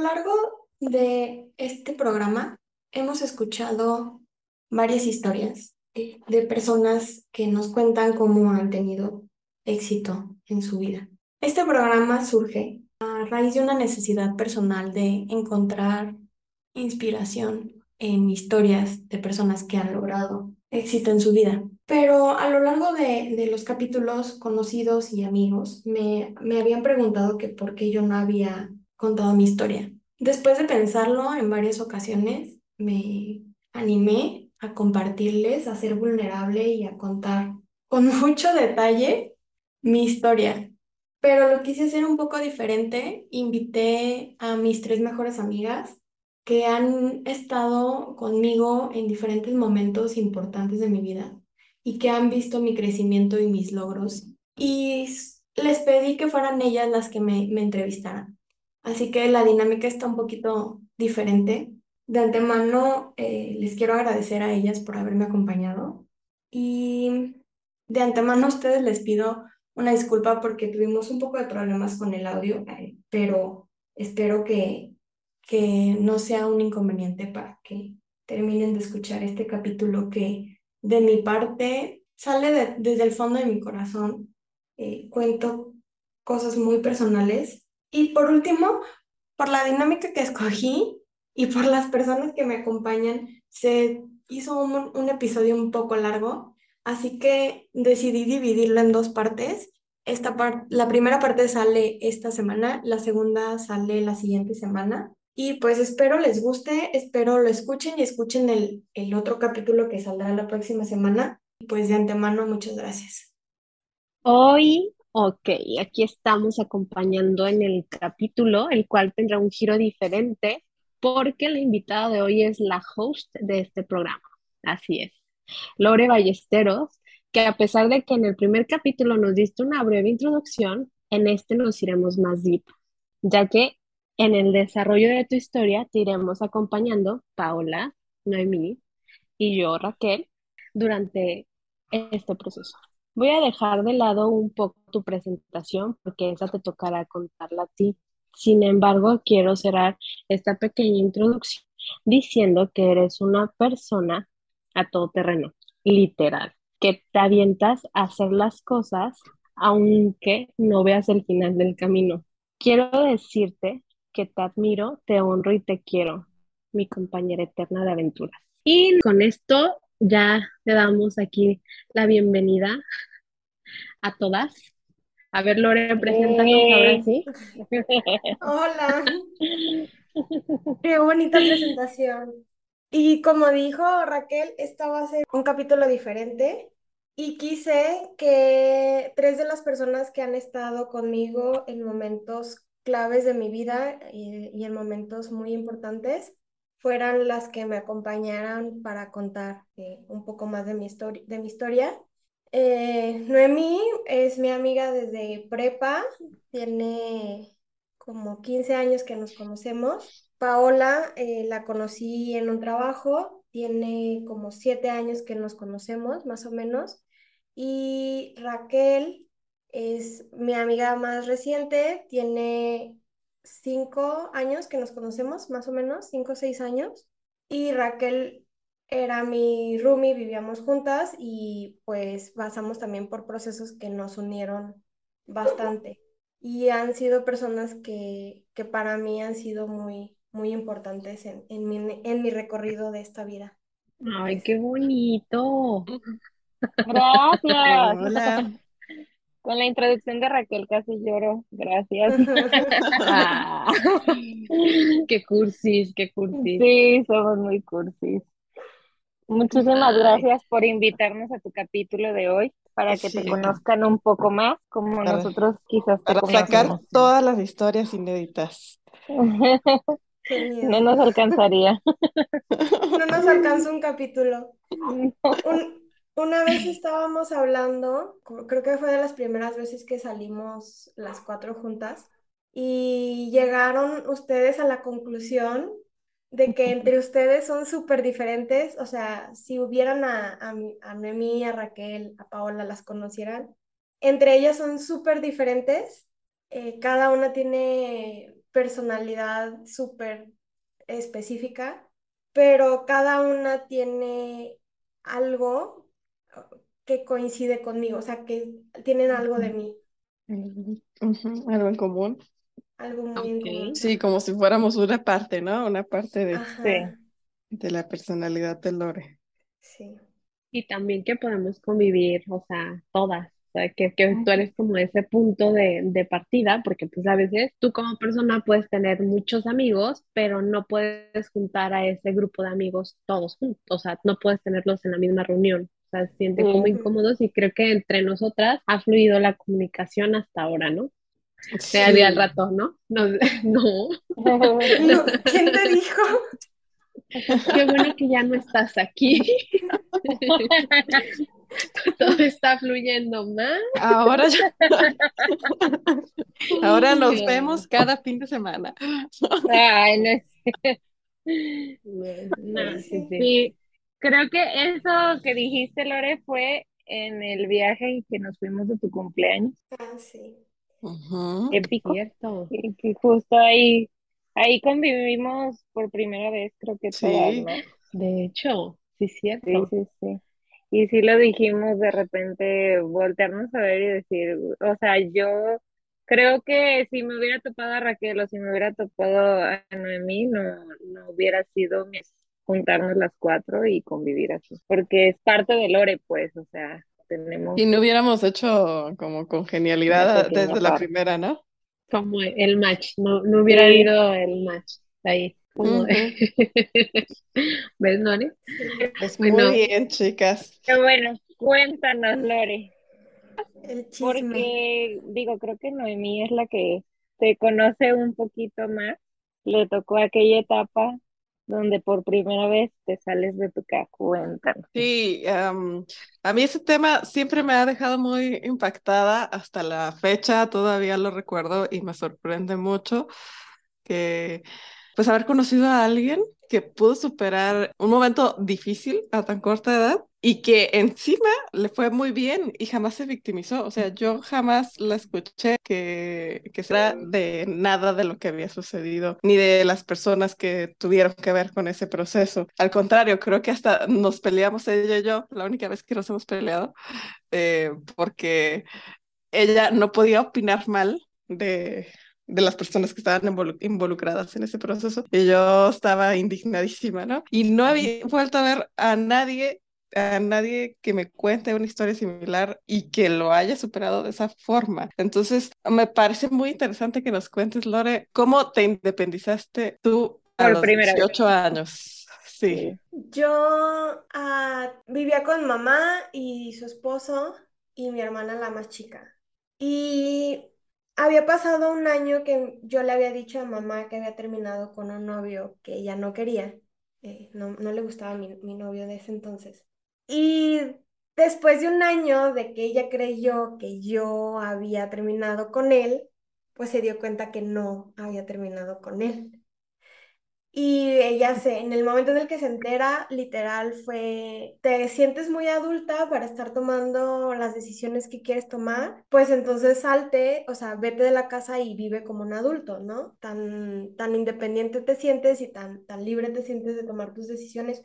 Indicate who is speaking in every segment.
Speaker 1: Lo largo de este programa hemos escuchado varias historias de personas que nos cuentan cómo han tenido éxito en su vida. Este programa surge a raíz de una necesidad personal de encontrar inspiración en historias de personas que han logrado éxito en su vida. Pero a lo largo de, de los capítulos conocidos y amigos me, me habían preguntado que por qué yo no había contado mi historia. Después de pensarlo en varias ocasiones, me animé a compartirles, a ser vulnerable y a contar con mucho detalle mi historia. Pero lo quise hacer un poco diferente. Invité a mis tres mejores amigas que han estado conmigo en diferentes momentos importantes de mi vida y que han visto mi crecimiento y mis logros. Y les pedí que fueran ellas las que me, me entrevistaran. Así que la dinámica está un poquito diferente. De antemano, eh, les quiero agradecer a ellas por haberme acompañado y de antemano a ustedes les pido una disculpa porque tuvimos un poco de problemas con el audio, eh, pero espero que, que no sea un inconveniente para que terminen de escuchar este capítulo que de mi parte sale desde el fondo de mi corazón. Eh, cuento cosas muy personales y por último, por la dinámica que escogí y por las personas que me acompañan, se hizo un, episodio un poco largo, así que decidí dividirlo en dos partes. Esta parte la primera parte sale esta semana, la segunda sale la siguiente semana. Y pues espero les guste, espero lo escuchen y escuchen el, el otro capítulo que saldrá la próxima semana. Pues de antemano, muchas gracias.
Speaker 2: Hoy Ok, aquí estamos acompañando en el capítulo, el cual tendrá un giro diferente porque la invitada de hoy es la host de este programa. Así es, Lore Ballesteros, que a pesar de que en el primer capítulo nos diste una breve introducción, en este nos iremos más deep, ya que en el desarrollo de tu historia te iremos acompañando Paola, Noemí y yo, Raquel, durante este proceso. Voy a dejar de lado un poco tu presentación porque esa te tocará contarla a ti. Sin embargo, quiero cerrar esta pequeña introducción diciendo que eres una persona a todo terreno, literal, que te avientas a hacer las cosas aunque no veas el final del camino. Quiero decirte que te admiro, te honro y te quiero, mi compañera eterna de aventuras. Y con esto ya le damos aquí la bienvenida a todas. A ver, Lore, preséntanos ahora sí.
Speaker 1: Hola. Qué bonita presentación. Y como dijo Raquel, esta va a ser un capítulo diferente y quise que tres de las personas que han estado conmigo en momentos claves de mi vida y, en momentos muy importantes fueran las que me acompañaran para contar eh, un poco más de mi, de mi historia. Eh, Noemí es mi amiga desde prepa, tiene como 15 años que nos conocemos. Paola eh, la conocí en un trabajo, tiene como 7 años que nos conocemos, más o menos. Y Raquel es mi amiga más reciente, tiene 5 años que nos conocemos, más o menos, 5 o 6 años. Y Raquel era mi roomie, vivíamos juntas y pues pasamos también por procesos que nos unieron bastante. Y han sido personas que, que para mí han sido muy, muy importantes en, en, mi, en mi recorrido de esta vida.
Speaker 2: Ay, qué bonito.
Speaker 3: Gracias. Hola. Con la introducción de Raquel casi lloro. Gracias.
Speaker 2: Ah. qué cursis, qué cursis.
Speaker 3: Sí, somos muy cursis. Muchísimas gracias por invitarnos a tu capítulo de hoy para que te conozcan un poco más como nosotros quizás te
Speaker 4: Para sacar todas las historias inéditas.
Speaker 5: Qué miedo.
Speaker 3: No nos alcanzaría.
Speaker 5: No nos alcanza un capítulo.
Speaker 3: No.
Speaker 5: Un- una vez estábamos hablando, creo que fue de las primeras veces que salimos las cuatro juntas, y llegaron ustedes a la conclusión de que entre ustedes son súper diferentes. O sea, si hubieran a, a, a Noemí, a Raquel, a Paola, las conocieran, entre ellas son súper diferentes. Eh, cada una tiene personalidad súper específica, pero cada una tiene algo que coincide conmigo, o sea, que tienen algo de mí,
Speaker 4: algo en común.
Speaker 5: Algo muy.
Speaker 4: Sí, como si fuéramos una parte, ¿no? Una parte de,
Speaker 5: Ajá,
Speaker 4: de la personalidad de Lore.
Speaker 5: sí.
Speaker 2: Y también que podemos convivir, o sea, todas. O sea, que, que tú eres como ese punto de, de partida, porque pues a veces tú como persona puedes tener muchos amigos, pero no puedes juntar a ese grupo de amigos todos juntos. O sea, no puedes tenerlos en la misma reunión. O sea, se sienten como incómodos y creo que entre nosotras ha fluido la comunicación hasta ahora, ¿no?
Speaker 4: Sí.
Speaker 2: De al rato, ¿no? No, no.
Speaker 5: No, ¿quién te dijo?
Speaker 2: Qué bueno que ya no estás aquí. Todo está fluyendo más.
Speaker 4: Ahora ya- Ahora nos
Speaker 2: Sí.
Speaker 4: vemos cada fin de semana.
Speaker 3: Ay, no es
Speaker 2: No, sí, sí.
Speaker 3: Sí, creo que eso que dijiste, Lore, fue en el viaje que nos fuimos de tu cumpleaños,
Speaker 5: Ah, sí.
Speaker 4: Ujú.
Speaker 3: épico,
Speaker 2: Cierto.
Speaker 3: y que justo ahí, ahí convivimos por primera vez, creo que
Speaker 4: Sí.
Speaker 3: todas, ¿no?
Speaker 2: De hecho, sí,
Speaker 3: Sí,
Speaker 2: cierto.
Speaker 3: sí, sí. Y sí lo dijimos de repente, voltearnos a ver y decir, o sea, yo creo que si me hubiera topado a Raquel o si me hubiera topado a Noemí, no, no hubiera sido mi- juntarnos las cuatro y convivir así, porque es parte de Lore, pues, o sea, tenemos
Speaker 4: Y no hubiéramos hecho como congenialidad desde la primera, ¿no?
Speaker 2: Como el match, no, no hubiera
Speaker 3: Sí.
Speaker 2: habido el match ahí. Como de- ¿Ves, Nori?
Speaker 4: Pues
Speaker 2: Bueno.
Speaker 4: muy bien, chicas.
Speaker 3: Pero bueno, cuéntanos, Lore,
Speaker 5: El
Speaker 3: porque digo, creo que Noemí es la que te conoce un poquito más. Le tocó aquella etapa donde por primera vez te sales de tu casa. Cuéntanos.
Speaker 4: Sí, am, a mí ese tema siempre me ha dejado muy impactada hasta la fecha, todavía lo recuerdo y me sorprende mucho que pues haber conocido a alguien que pudo superar un momento difícil a tan corta edad y que encima le fue muy bien y jamás se victimizó. O sea, yo jamás la escuché que, que será de nada de lo que había sucedido, ni de las personas que tuvieron que ver con ese proceso. Al contrario, creo que hasta nos peleamos ella y yo, la única vez que nos hemos peleado, eh, porque ella no podía opinar mal de, de las personas que estaban involu- involucradas en ese proceso y yo estaba indignadísima, ¿no? Y no había vuelto a ver a nadie a nadie que me cuente una historia similar y que lo haya superado de esa forma. Entonces, me parece muy interesante que nos cuentes, Lore, cómo te independizaste tú a
Speaker 3: Por
Speaker 4: los
Speaker 3: primera vez.
Speaker 4: 18 años. Sí.
Speaker 5: Yo ah, vivía con mamá y su esposo y mi hermana la más chica. Y había pasado un año que yo le había dicho a mamá que había terminado con un novio que ella no quería. Eh, no, no le gustaba mi, mi novio de ese entonces. Y después de un año de que ella creyó que yo había terminado con él, pues se dio cuenta que no había terminado con él. Y ella se, en el momento en el que se entera, literal fue, te sientes muy adulta para estar tomando las decisiones que quieres tomar, pues entonces salte, o sea, vete de la casa y vive como un adulto, ¿no? Tan, tan independiente te sientes y tan, tan libre te sientes de tomar tus decisiones.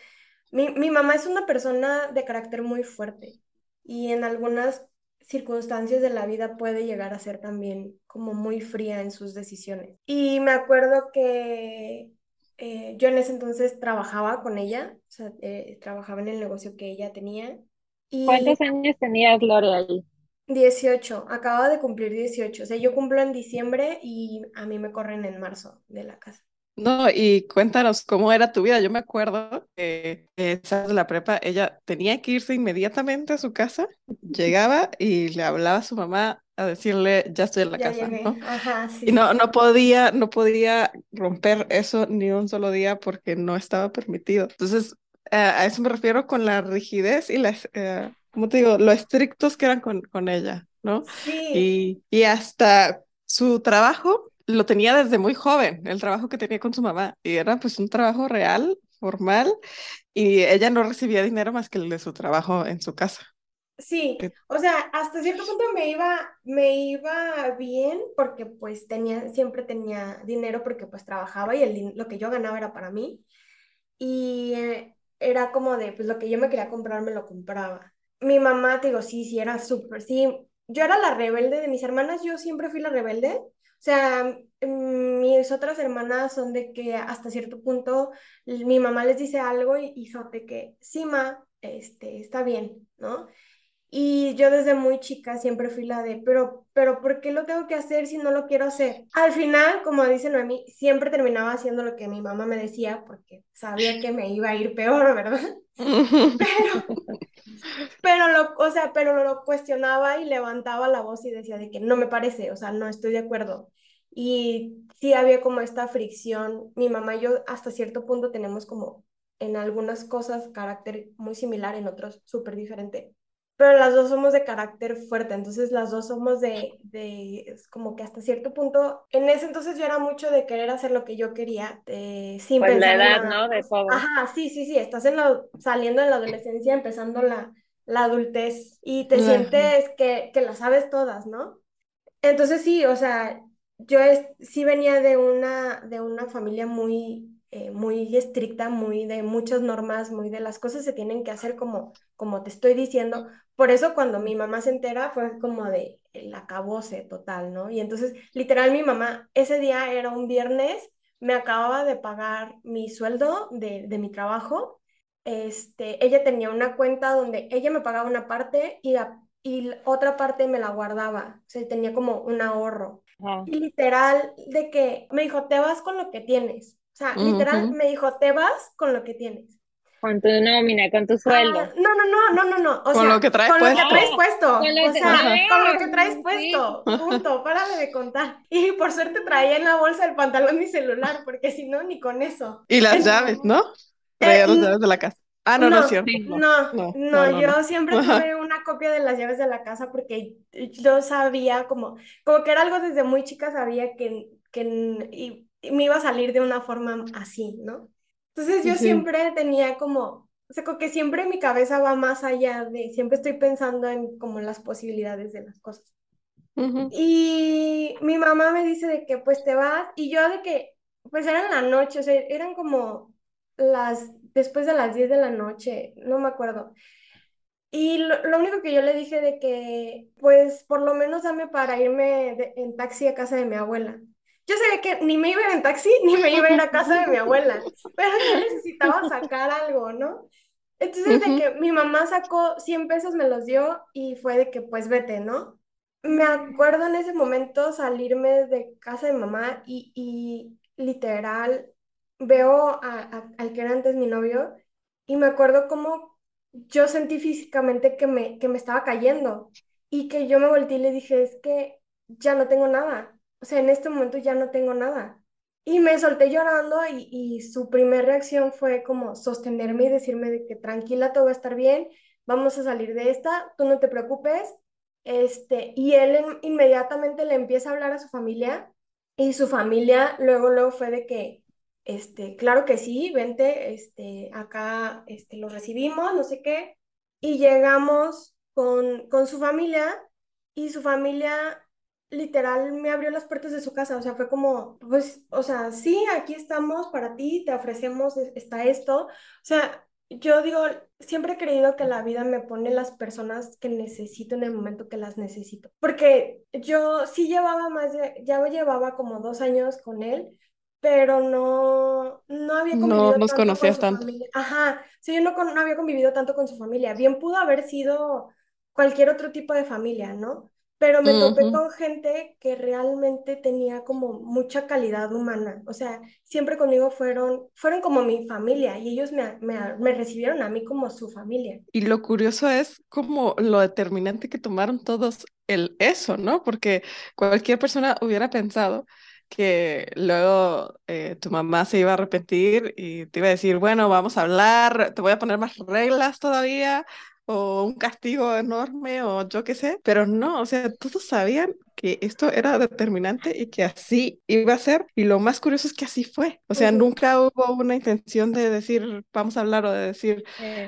Speaker 5: Mi, mi mamá es una persona de carácter muy fuerte y en algunas circunstancias de la vida puede llegar a ser también como muy fría en sus decisiones. Y me acuerdo que eh, yo en ese entonces trabajaba con ella, o sea, eh, trabajaba en el negocio que ella tenía. Y
Speaker 3: ¿Cuántos años tenías, Lore, ahí?
Speaker 5: 18, acababa de cumplir 18. O sea, yo cumplo en diciembre y a mí me corren en marzo de la casa.
Speaker 4: No, y cuéntanos cómo era tu vida. Yo me acuerdo que esa de la prepa, ella tenía que irse inmediatamente a su casa, llegaba y le hablaba a su mamá a decirle, ya estoy en la
Speaker 5: Ya
Speaker 4: casa,
Speaker 5: llegué.
Speaker 4: ¿no?
Speaker 5: Ajá, sí,
Speaker 4: Y no, no podía, no podía romper eso ni un solo día porque no estaba permitido. Entonces, eh, a eso me refiero con la rigidez y las, eh, ¿cómo te digo? Lo estrictos que eran con, con ella, ¿no?
Speaker 5: sí.
Speaker 4: Y, y hasta su trabajo lo tenía desde muy joven, el trabajo que tenía con su mamá. Y era pues un trabajo real, formal, y ella no recibía dinero más que el de su trabajo en su casa.
Speaker 5: Sí,
Speaker 4: Que-
Speaker 5: o sea, hasta cierto punto me iba, me iba bien porque pues tenía, siempre tenía dinero porque pues trabajaba y el, lo que yo ganaba era para mí y eh, era como de pues lo que yo me quería comprar me lo compraba. Mi mamá, te digo, sí, sí, era súper, sí, yo era la rebelde de mis hermanas, yo siempre fui la rebelde, sea, mm, mis otras hermanas son de que hasta cierto punto mi mamá les dice algo y, y son de que sí, ma, este, está bien, ¿no? Y yo desde muy chica siempre fui la de, pero, pero ¿por qué lo tengo que hacer si no lo quiero hacer? Al final, como dice Noemí, siempre terminaba haciendo lo que mi mamá me decía porque sabía que me iba a ir peor, ¿verdad? Pero, pero lo, o sea, pero lo cuestionaba y levantaba la voz y decía de que no me parece, o sea, no estoy de acuerdo. Y sí había como esta fricción. Mi mamá y yo hasta cierto punto tenemos como en algunas cosas carácter muy similar, en otros súper diferente. Pero las dos somos de carácter fuerte, entonces las dos somos de, de, es como que hasta cierto punto, en ese entonces yo era mucho de querer hacer lo que yo quería, de, sin
Speaker 3: Pues la
Speaker 5: en
Speaker 3: edad,
Speaker 5: nada
Speaker 3: ¿no? De.
Speaker 5: Ajá, sí, sí, sí, estás en la, saliendo de la adolescencia, empezando la, la adultez y te
Speaker 4: Ajá.
Speaker 5: sientes que, que las sabes todas, ¿no? Entonces sí, o sea, yo es- sí venía de una, de una familia muy, eh, muy estricta, muy de muchas normas, muy de las cosas se tienen que hacer como, como te estoy diciendo. Por eso cuando mi mamá se entera fue como de el acabose total, ¿no? Y entonces, literal, mi mamá, ese día era un viernes, me acababa de pagar mi sueldo de, de mi trabajo. Este, ella tenía una cuenta donde ella me pagaba una parte y y otra parte me la guardaba, o sea, tenía como un ahorro. Y literal, de que me dijo, te vas con lo que tienes. O sea, literal, me dijo, te vas con lo que tienes.
Speaker 3: Con tu nómina, con tu sueldo.
Speaker 5: Ah, no, no, no, no, no, no. O
Speaker 4: Con
Speaker 5: sea,
Speaker 4: lo que traes
Speaker 5: con lo que
Speaker 4: puesto.
Speaker 5: traes puesto.
Speaker 3: Con lo
Speaker 5: O
Speaker 3: que-
Speaker 5: sea, con lo que traes
Speaker 3: Sí.
Speaker 5: puesto. Punto. Párale de contar. Y por suerte traía en la bolsa del pantalón mi celular, porque si no, ni con eso.
Speaker 4: Y las
Speaker 5: Entonces,
Speaker 4: llaves, ¿no? Traía
Speaker 5: Eh,
Speaker 4: las
Speaker 5: n-
Speaker 4: llaves de la casa. Ah, no, no es
Speaker 5: No,
Speaker 4: cierto.
Speaker 5: no,
Speaker 4: No,
Speaker 5: no,
Speaker 4: no, no,
Speaker 5: yo
Speaker 4: no.
Speaker 5: siempre tuve una copia de las llaves de la casa porque yo sabía como, como que era algo desde muy chica, sabía que, que y me iba a salir de una forma así, ¿no? Entonces yo
Speaker 4: Sí.
Speaker 5: siempre tenía como, o sea, como que siempre mi cabeza va más allá de, siempre estoy pensando en como las posibilidades de las cosas.
Speaker 4: Ujú.
Speaker 5: Y mi mamá me dice de que pues te vas y yo de que pues era en la noche, o sea, eran como las, después de las 10 de la noche, no me acuerdo. Y lo, lo único que yo le dije de que pues por lo menos dame para irme de- en taxi a casa de mi abuela. Yo sabía que ni me iba a ir en taxi ni me iba a ir a casa de mi abuela, pero yo necesitaba sacar algo, ¿no? Entonces de que mi mamá sacó 100 pesos, me los dio y fue de que pues vete, ¿no? Me acuerdo en ese momento salirme de casa de mamá y, y literal veo a- a- al que era antes mi novio y me acuerdo cómo yo sentí físicamente que me, que me estaba cayendo y que yo me volteé y le dije, es que ya no tengo nada, o sea, en este momento ya no tengo nada. Y me solté llorando y, su primera reacción fue como sostenerme y decirme de que tranquila, todo va a estar bien, vamos a salir de esta, tú no te preocupes. Este, y él en- inmediatamente le empieza a hablar a su familia y su familia luego, luego fue de que, este, claro que sí, vente, este, acá, este, lo recibimos, no sé qué, y llegamos con, con su familia y su familia literal me abrió las puertas de su casa, o sea, fue como, pues, o sea, sí, aquí estamos para ti, te ofrecemos, e- está esto, o sea, yo digo, siempre he creído que la vida me pone las personas que necesito en el momento que las necesito, porque yo sí llevaba más de, ya llevaba como dos años con él, pero no, no había
Speaker 4: No
Speaker 5: convivido
Speaker 4: nos
Speaker 5: tanto con
Speaker 4: conocías
Speaker 5: su
Speaker 4: tanto.
Speaker 5: familia. Ajá, sí, yo no, con- no había convivido tanto con su familia. Bien pudo haber sido cualquier otro tipo de familia, ¿no? Pero me topé con gente que realmente tenía como mucha calidad humana. O sea, siempre conmigo fueron, fueron como mi familia y ellos me, me, me recibieron a mí como su familia.
Speaker 4: Y lo curioso es como lo determinante que tomaron todos el eso, ¿no? Porque cualquier persona hubiera pensado que luego eh, tu mamá se iba a arrepentir y te iba a decir, bueno, vamos a hablar, te voy a poner más reglas todavía, o un castigo enorme o yo qué sé, pero no, o sea, todos sabían que esto era determinante y que así iba a ser y lo más curioso es que así fue, o sea, nunca hubo una intención de decir vamos a hablar o de decir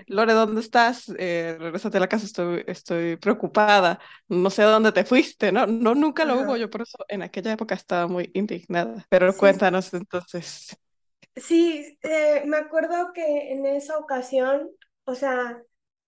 Speaker 4: Lore, ¿dónde estás? Eh, regresate a la casa, estoy, estoy preocupada, no sé dónde te fuiste, ¿no? No, nunca lo hubo, yo por eso en aquella época estaba muy indignada, pero cuéntanos entonces.
Speaker 5: Sí, eh, me acuerdo que en esa ocasión, o sea,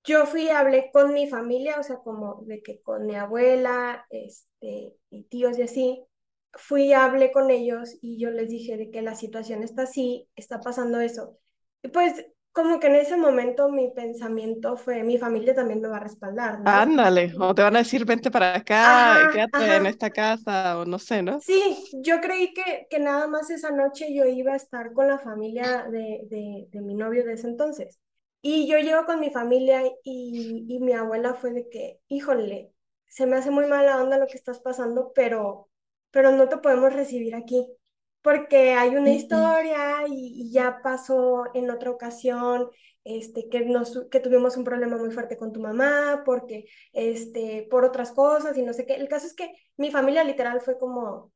Speaker 5: yo fui y hablé con mi familia, o sea, como de que con mi abuela, este, y tíos y así, fui y hablé con ellos y yo les dije de que la situación está así, está pasando eso. Y pues como que en ese momento mi pensamiento fue, mi familia también me va a respaldar, ¿no?
Speaker 4: Ándale, o te van a decir, vente para acá, quédate en esta casa, o no sé, ¿no?
Speaker 5: Sí, yo creí que, que nada más esa noche yo iba a estar con la familia de, de, de mi novio de ese entonces. Y yo llego con mi familia y, y mi abuela fue de que, híjole, se me hace muy mala onda lo que estás pasando, pero, pero no te podemos recibir aquí, porque hay una historia y, ya pasó en otra ocasión, este, que, nos, que tuvimos un problema muy fuerte con tu mamá, porque, este, por otras cosas y no sé qué. El caso es que mi familia literal fue como,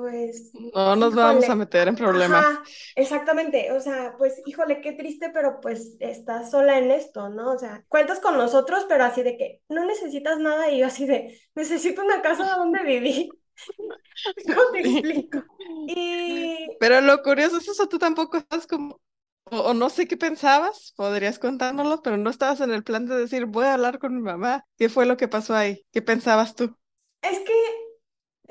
Speaker 5: pues...
Speaker 4: No nos vamos a meter en problemas.
Speaker 5: exactamente, o sea, pues híjole, qué triste, pero pues estás sola en esto, ¿no? O sea, cuentas con nosotros, pero así de que no necesitas nada y yo así de, necesito una casa donde vivir. ¿Cómo te explico? Y...
Speaker 4: Pero lo curioso es eso, tú tampoco estás como, o, no sé qué pensabas, podrías contárnoslo, pero no estabas en el plan de decir, voy a hablar con mi mamá. ¿Qué fue lo que pasó ahí? ¿Qué pensabas tú?
Speaker 5: Es que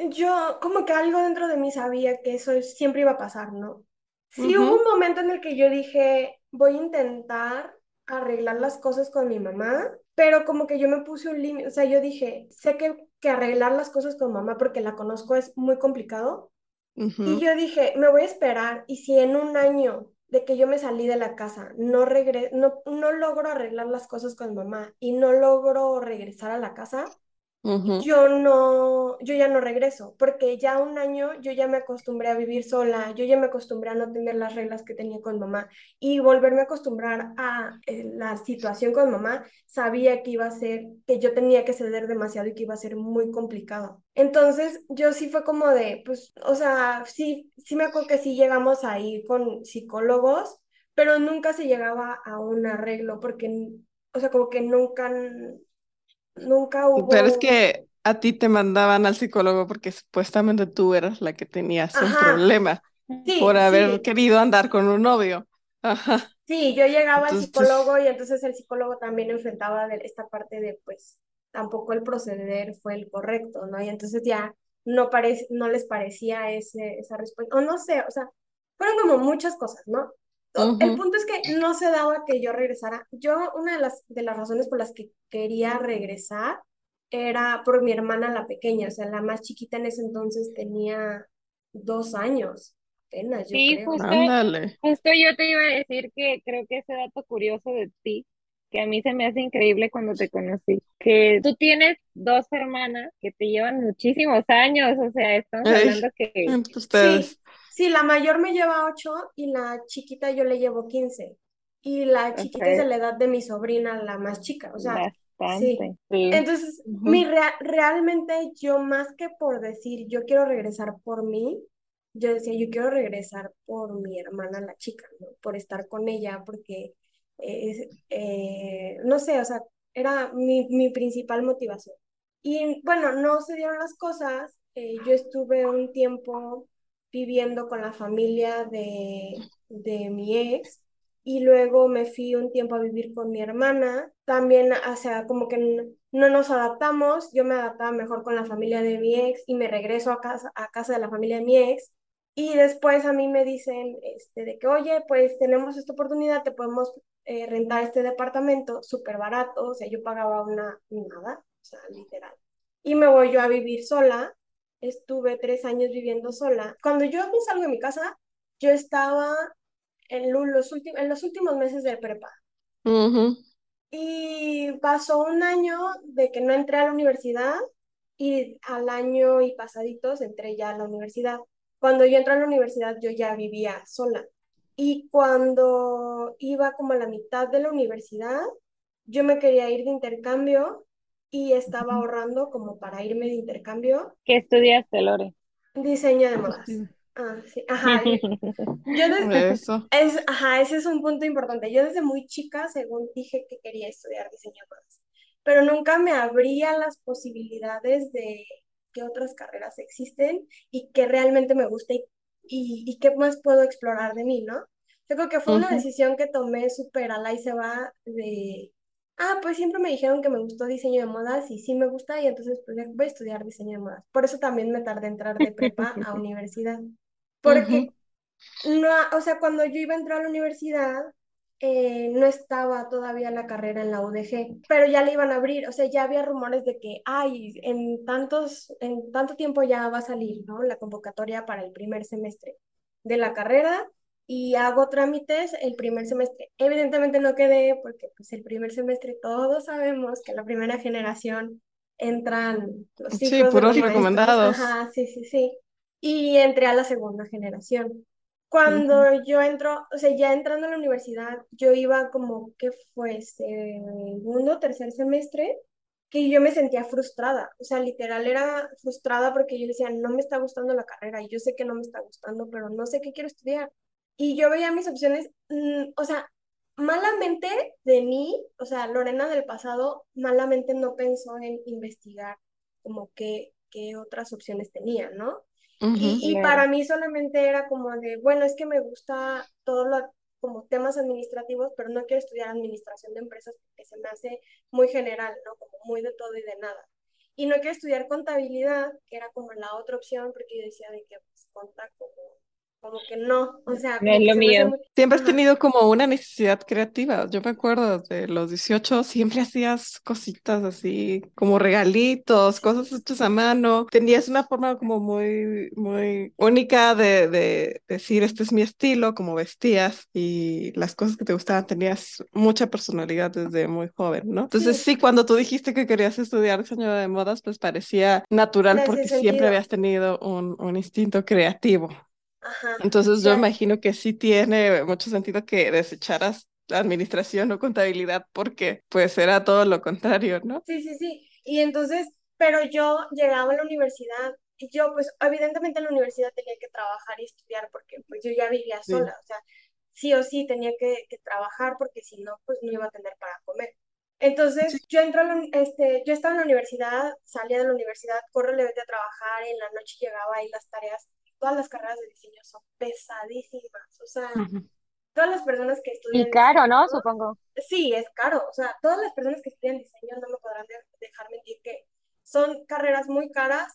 Speaker 5: yo como que algo dentro de mí sabía que eso siempre iba a pasar, ¿no? Sí hubo un momento en el que yo dije, voy a intentar arreglar las cosas con mi mamá, pero como que yo me puse un límite, o sea, yo dije, sé que, que arreglar las cosas con mamá porque la conozco es muy complicado. Y yo dije, me voy a esperar y si en un año de que yo me salí de la casa no, regre no, no logro arreglar las cosas con mamá y no logro regresar a la casa, yo no, yo ya no regreso, porque ya un año yo ya me acostumbré a vivir sola, yo ya me acostumbré a no tener las reglas que tenía con mamá y volverme a acostumbrar a eh, la situación con mamá, sabía que iba a ser, que yo tenía que ceder demasiado y que iba a ser muy complicado. Entonces yo sí fue como de, pues, o sea, sí, sí me acuerdo que sí llegamos a ir con psicólogos, pero nunca se llegaba a un arreglo, porque, o sea, como que nunca Nunca hubo.
Speaker 4: Pero es que a ti te mandaban al psicólogo porque supuestamente tú eras la que tenías un problema por haber querido andar con un novio. Ajá.
Speaker 5: Sí, yo llegaba al psicólogo y entonces el psicólogo también enfrentaba de esta parte de pues tampoco el proceder fue el correcto, ¿no? Y entonces ya no, parece, no les parecía ese, esa respuesta, o no sé, o sea, fueron como muchas cosas, ¿no? El punto es que no se daba que yo regresara. Yo, una de las, de las razones por las que quería regresar era por mi hermana la pequeña, o sea, la más chiquita en ese entonces tenía dos años, apenas, yo
Speaker 3: sí,
Speaker 5: creo.
Speaker 3: Justo, justo yo te iba a decir que creo que ese dato curioso de ti, que a mí se me hace increíble cuando te conocí, que tú tienes dos hermanas que te llevan muchísimos años, o sea, estamos hablando que...
Speaker 5: Ustedes. Sí, la mayor me lleva 8 y la chiquita yo le llevo 15. Y la chiquita es de la edad de mi sobrina, la más chica. O sea, sí. Entonces, mi realmente yo más que por decir yo quiero regresar por mí, yo decía yo quiero regresar por mi hermana, la chica, ¿no? Por estar con ella, porque, es, eh, no sé, o sea, era mi, mi principal motivación. Y bueno, no se dieron las cosas. Eh, yo estuve un tiempo viviendo con la familia de, de mi ex y luego me fui un tiempo a vivir con mi hermana. También, o sea, como que no, nos adaptamos, yo me adaptaba mejor con la familia de mi ex y me regreso a casa, a casa de la familia de mi ex. Y después a mí me dicen este, de que, oye, pues tenemos esta oportunidad, te podemos eh, rentar este departamento súper barato, o sea, yo pagaba una nada, o sea, literal. y me voy yo a vivir sola. Estuve tres años viviendo sola. Cuando yo salgo de mi casa, yo estaba en los, en los últimos meses de prepa. Y pasó un año de que no entré a la universidad y al año y pasaditos entré ya a la universidad. Cuando yo entré a la universidad yo ya vivía sola. Y cuando iba como a la mitad de la universidad, yo me quería ir de intercambio y estaba ahorrando como para irme de intercambio.
Speaker 3: ¿Qué estudiaste, Lore?
Speaker 5: Diseño de modas. Ah, sí, ajá. Yo desde, Eso. Es, ajá, ese es un punto importante. Yo desde muy chica, según dije que quería estudiar diseño de modas, pero nunca me abría las posibilidades de qué otras carreras existen y qué realmente me gusta y, y, qué más puedo explorar de mí, ¿no? Yo creo que fue una decisión que tomé súper a la y se va de, ah, pues siempre me dijeron que me gustó diseño de modas y sí me gusta y entonces pues voy a estudiar diseño de modas. Por eso también me tardé en entrar de prepa a universidad. Porque, no, o sea, cuando yo iba a entrar a la universidad, eh, no estaba todavía la carrera en la UDG, pero ya le iban a abrir, o sea, ya había rumores de que, ay, en tantos, en tanto tiempo ya va a salir, ¿no? La convocatoria para el primer semestre de la carrera y hago trámites el primer semestre. Evidentemente no quedé porque pues el primer semestre todos sabemos que la primera generación entran los hijos
Speaker 4: Sí, puros recomendados.
Speaker 5: Ajá, sí, sí, sí y entré a la segunda generación. Cuando yo entro, o sea, ya entrando a la universidad, yo iba como que fue segundo, tercer semestre, que yo me sentía frustrada, o sea, literal era frustrada porque yo decía, no me está gustando la carrera, y yo sé que no me está gustando, pero no sé qué quiero estudiar. Y yo veía mis opciones, mm, o sea, malamente de mí, o sea, Lorena del pasado, malamente no pensó en investigar como qué, qué otras opciones tenía, ¿no? y, para mí solamente era como de, bueno, es que me gusta todo lo como temas administrativos, pero no quiero estudiar administración de empresas porque se me hace muy general, ¿no? Como muy de todo y de nada. Y no quiero estudiar contabilidad, que era como la otra opción, porque yo decía de que pues, conta como como que no, o sea,
Speaker 4: Siempre has tenido como una necesidad creativa. Yo me acuerdo de los 18, siempre hacías cositas así, como regalitos, cosas hechas a mano. Tenías una forma como muy, muy única de, de decir, este es mi estilo, como vestías y las cosas que te gustaban, tenías mucha personalidad desde muy joven, ¿no? Entonces sí, cuando tú dijiste que querías estudiar diseño de modas, pues parecía natural porque siempre habías tenido un, un instinto creativo. Entonces yo imagino que sí tiene mucho sentido que desecharas administración o contabilidad porque pues era todo lo contrario, ¿no?
Speaker 5: Sí, sí, sí. Y entonces, pero yo llegaba a la universidad y yo pues evidentemente en la universidad tenía que trabajar y estudiar porque pues yo ya vivía sola, o sea, sí o sí tenía que, trabajar porque si no pues no iba a tener para comer. Entonces, yo entro este, yo estaba en la universidad, salía de la universidad, corro, le vete a trabajar, y en la noche llegaba ahí las tareas todas las carreras de diseño son pesadísimas, o sea, todas las personas que estudian...
Speaker 3: Y caro, ¿no? Supongo.
Speaker 5: Sí, es caro, o sea, todas las personas que estudian diseño no me podrán dejar mentir que son carreras muy caras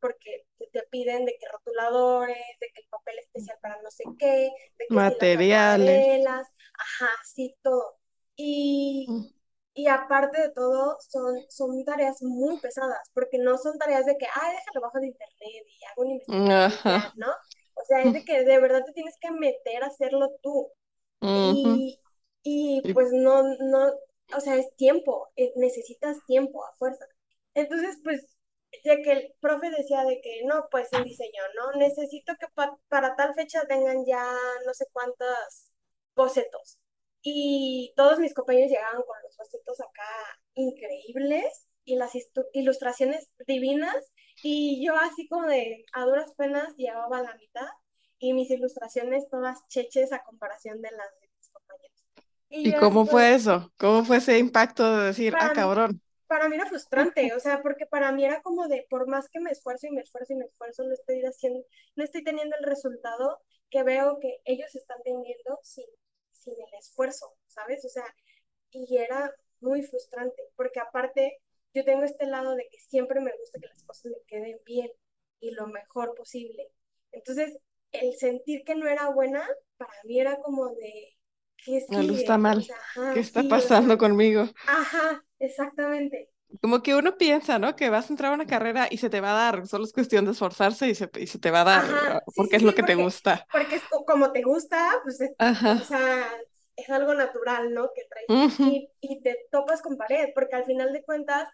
Speaker 5: porque te, piden de que rotuladores, de que el papel especial para no sé qué, de que
Speaker 4: materiales,
Speaker 5: ajá, sí, todo. Y, mm. Y aparte de todo, son, son tareas muy pesadas, porque no son tareas de que, ay, déjalo bajo de internet y hago una investigación, ¿no? O sea, es de que de verdad te tienes que meter a hacerlo tú. y, y, pues no, no, o sea, es tiempo, eh, necesitas tiempo a fuerza. Entonces, pues, ya que el profe decía de que no, pues en diseño, ¿no? Necesito que para tal fecha tengan ya no sé cuántos bocetos. Y todos mis compañeros llegaban con los bocetos acá increíbles y las ilustraciones divinas. Y yo así como de a duras penas llevaba la mitad y mis ilustraciones todas cheches a comparación de las de mis compañeros.
Speaker 4: ¿Y, cómo fue eso? ¿Cómo fue ese impacto de decir, ah, cabrón?
Speaker 5: para mí era frustrante, o sea, porque para mí era como de, por más que me esfuerzo y me esfuerzo y me esfuerzo, no estoy haciendo, no estoy teniendo el resultado que veo que ellos están teniendo sin sin el esfuerzo, ¿sabes? O sea, y era muy frustrante, porque aparte yo tengo este lado de que siempre me gusta que las cosas me queden bien y lo mejor posible. Entonces, el sentir que no era buena, para mí era como de, ¿qué
Speaker 4: está mal. ¿Qué está pasando conmigo?
Speaker 5: Ajá, exactamente.
Speaker 4: Como que uno piensa, ¿no? Que vas a entrar a una carrera y se te va a dar, solo es cuestión de esforzarse y se, y se te va a dar,
Speaker 5: Ajá, sí,
Speaker 4: porque
Speaker 5: sí,
Speaker 4: es lo
Speaker 5: sí,
Speaker 4: que te gusta.
Speaker 5: Porque es co- como te gusta, pues es, o sea, es algo natural, ¿no? Que traes.
Speaker 4: Ujú.
Speaker 5: Y, y te topas con pared, porque al final de cuentas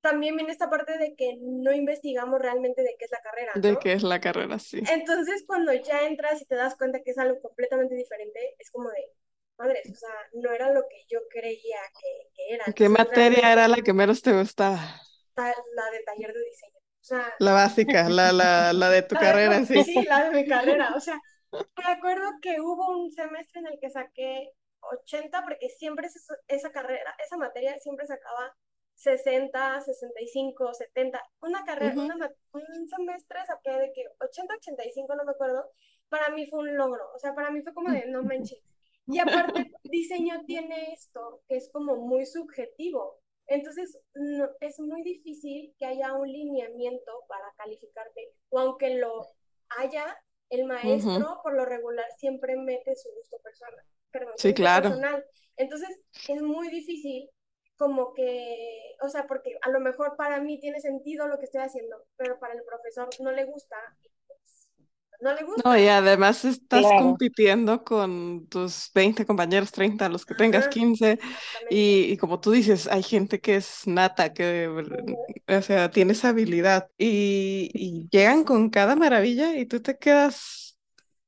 Speaker 5: también viene esta parte de que no investigamos realmente de qué es la carrera,
Speaker 4: De
Speaker 5: ¿no?
Speaker 4: qué es la carrera, sí.
Speaker 5: Entonces, cuando ya entras y te das cuenta que es algo completamente diferente, es como de, madres, o sea, no era lo que yo creía que, que era.
Speaker 4: ¿Qué
Speaker 5: Entonces,
Speaker 4: materia era la que menos te gustaba?
Speaker 5: la de taller de diseño. O sea,
Speaker 4: La básica, la, la, la de tu
Speaker 5: la
Speaker 4: carrera sí.
Speaker 5: sí, la de mi carrera. O sea, me acuerdo que hubo un semestre en el que saqué 80, porque siempre esa, esa carrera, esa materia siempre sacaba 60, 65, 70. Una carrera,
Speaker 4: Ujú.
Speaker 5: una un semestre saqué de que 80, 85, no me acuerdo. Para mí fue un logro. O sea, para mí fue como de, no manches. Y aparte, diseño tiene esto, que es como muy subjetivo. Entonces, no, es muy difícil que haya un lineamiento para calificarte, o aunque lo haya, el maestro por lo regular siempre mete su gusto personal, perdón,
Speaker 4: Sí, claro.
Speaker 5: personal. Entonces, es muy difícil como que, o sea, porque a lo mejor para mí tiene sentido lo que estoy haciendo, pero para el profesor no le gusta, no le gusta.
Speaker 4: No, y además estás
Speaker 3: Claro.
Speaker 4: compitiendo con tus 20 compañeros, 30, los que tengas,
Speaker 5: Ajá,
Speaker 4: 15,
Speaker 5: exactamente.
Speaker 4: y, y como tú dices, hay gente que es nata, que, o sea, tiene esa habilidad, y, y llegan con cada maravilla y tú te quedas,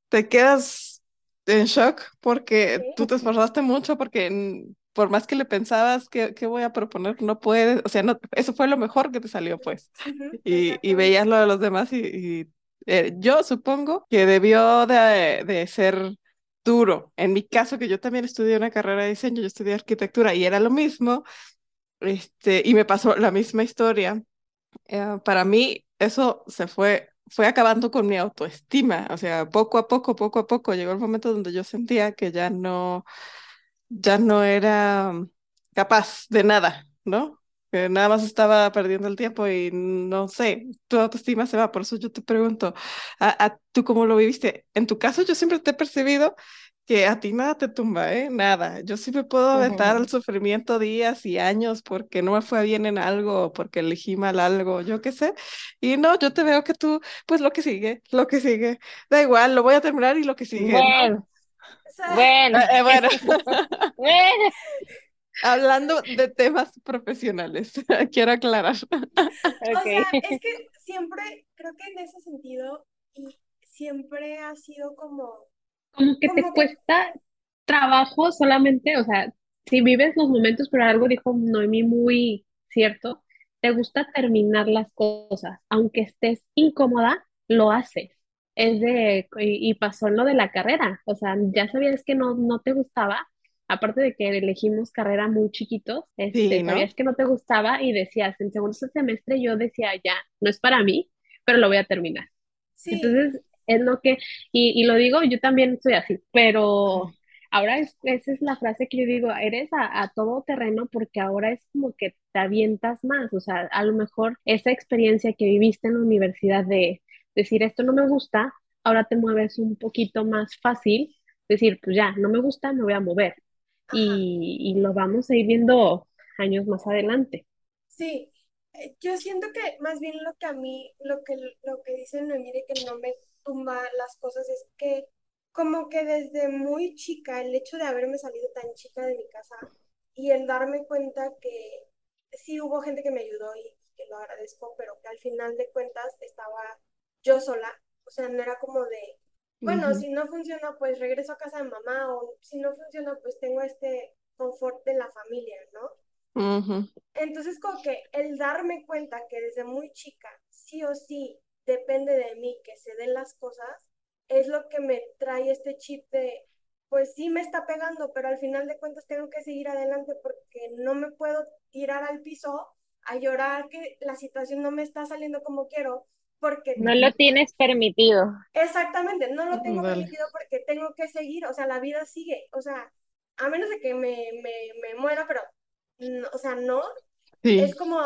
Speaker 4: te quedas en shock porque
Speaker 5: Sí.
Speaker 4: tú te esforzaste mucho, porque por más que le pensabas que, que voy a proponer, no puedes, o sea, no, eso fue lo mejor que te salió, pues y, y veías lo de los demás y, y, eh, yo supongo que debió de, ser duro. En mi caso, que yo también estudié una carrera de diseño, yo estudié arquitectura y era lo mismo, este, y me pasó la misma historia. Eh, para mí, eso se fue, fue acabando con mi autoestima, o sea, poco a poco, poco a poco, llegó el momento donde yo sentía que ya no, ya no era capaz de nada, ¿no? Que nada más estaba perdiendo el tiempo y no sé, tu autoestima se va, por eso yo te pregunto, ¿a, a tú cómo lo viviste? En tu caso, yo siempre te he percibido que a ti nada te tumba, ¿eh? Nada. Yo sí me puedo aventar al sufrimiento días y años porque no me fue bien en algo, porque elegí mal algo, yo qué sé. Y no, yo te veo que tú, pues lo que sigue, lo que sigue, da igual, lo voy a terminar y lo que sigue, ¿no?
Speaker 3: Bueno,
Speaker 5: O sea,
Speaker 3: bueno,
Speaker 4: Eh, eh, bueno,
Speaker 3: bueno.
Speaker 4: hablando de temas profesionales, quiero aclarar.
Speaker 5: O sea, es que siempre, creo que en ese sentido, y siempre ha sido como,
Speaker 2: Como que te
Speaker 5: que,
Speaker 2: cuesta trabajo solamente, o sea, si vives los momentos, pero algo dijo Noemi muy cierto, te gusta terminar las cosas, aunque estés incómoda, lo haces. Es de, y, y pasó en lo de la carrera, o sea, ya sabías que no, no te gustaba, aparte de que elegimos carrera muy chiquitos, este,
Speaker 4: Sí, ¿no?
Speaker 2: sabías que no te gustaba y decías, en segundo semestre yo decía, ya, no es para mí, pero lo voy a terminar.
Speaker 5: sí,
Speaker 2: Entonces, es lo que, y, y lo digo, yo también soy así, pero ahora es, esa es la frase que yo digo, eres a, a todo terreno porque ahora es como que te avientas más, o sea, a lo mejor esa experiencia que viviste en la universidad de decir esto no me gusta, ahora te mueves un poquito más fácil, decir, pues ya, no me gusta, me voy a mover y, y lo vamos a ir viendo años más adelante.
Speaker 5: sí. Eh, Yo siento que más bien lo que a mí, lo que, lo que dice Noemí de que no me tumba las cosas es que como que desde muy chica, el hecho de haberme salido tan chica de mi casa y el darme cuenta que sí hubo gente que me ayudó y que lo agradezco, pero que al final de cuentas estaba yo sola, o sea, no era como de, bueno, si no funciona, pues regreso a casa de mamá o si no funciona, pues tengo este confort de la familia, ¿no? Entonces, como que el darme cuenta que desde muy chica, sí o sí, depende de mí que se den las cosas, es lo que me trae este chip de, pues sí me está pegando, pero al final de cuentas tengo que seguir adelante porque no me puedo tirar al piso a llorar que la situación no me está saliendo como quiero, porque
Speaker 3: No lo tienes permitido.
Speaker 5: Exactamente, no lo tengo
Speaker 4: Vale.
Speaker 5: permitido porque tengo que seguir, o sea, la vida sigue, o sea, a menos de que me, me, me muera, pero, mm, o sea, no,
Speaker 4: Sí.
Speaker 5: es como,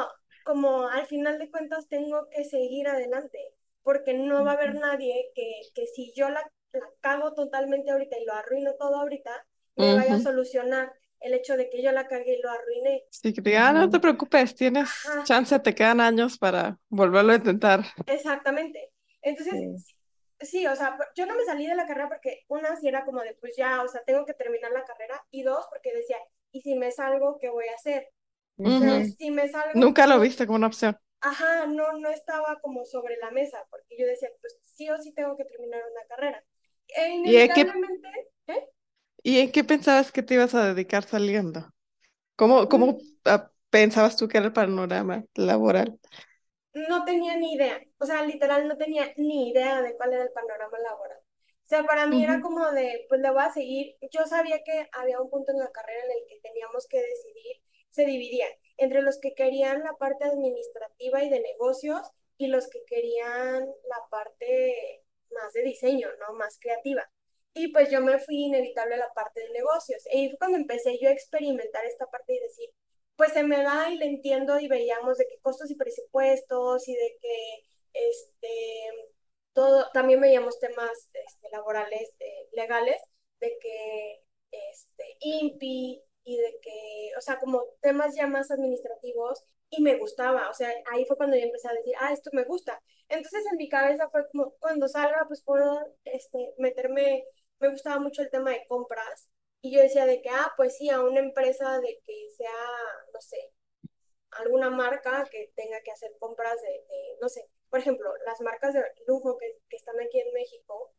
Speaker 5: como al final de cuentas tengo que seguir adelante, porque no va a haber nadie que, que si yo la, la cago totalmente ahorita y lo arruino todo ahorita, me vaya a solucionar el hecho de que yo la cagué y lo arruiné.
Speaker 4: Sí, que diga, ah, no te preocupes, tienes
Speaker 5: Ajá.
Speaker 4: chance, te quedan años para volverlo a intentar.
Speaker 5: Exactamente. Entonces,
Speaker 3: Sí.
Speaker 5: sí, o sea, yo no me salí de la carrera porque una sí era como de, pues ya, o sea, tengo que terminar la carrera, y dos, porque decía, ¿y si me salgo, qué voy a hacer? O sea, si me salgo,
Speaker 4: Nunca lo viste como una opción.
Speaker 5: Ajá, no, no estaba como sobre la mesa, porque yo decía, pues sí o sí tengo que terminar una carrera. E
Speaker 4: ¿Y en qué,
Speaker 5: inevitablemente, ¿eh?
Speaker 4: Y en qué pensabas que te ibas a dedicar saliendo? ¿Cómo, cómo
Speaker 5: Mm,
Speaker 4: ah, pensabas tú que era el panorama laboral?
Speaker 5: No tenía ni idea, o sea, literal no tenía ni idea de cuál era el panorama laboral. O sea, para mí era como de, pues le voy a seguir. Yo sabía que había un punto en la carrera en el que teníamos que decidir, se dividían entre los que querían la parte administrativa y de negocios y los que querían la parte más de diseño, ¿no? Más creativa. Y pues yo me fui inevitable a la parte de negocios. Y fue cuando empecé yo a experimentar esta parte y decir, pues se me da y le entiendo y veíamos de qué costos y presupuestos y de que este todo también veíamos temas este, laborales eh, legales de que este INPI y de que o sea como temas ya más administrativos y me gustaba o sea ahí fue cuando yo empecé a decir ah esto me gusta entonces en mi cabeza fue como cuando salga pues puedo este meterme me gustaba mucho el tema de compras y yo decía de que, ah, pues sí, a una empresa de que sea, no sé, alguna marca que tenga que hacer compras de, no sé, por ejemplo, las marcas de lujo que, que están aquí en México,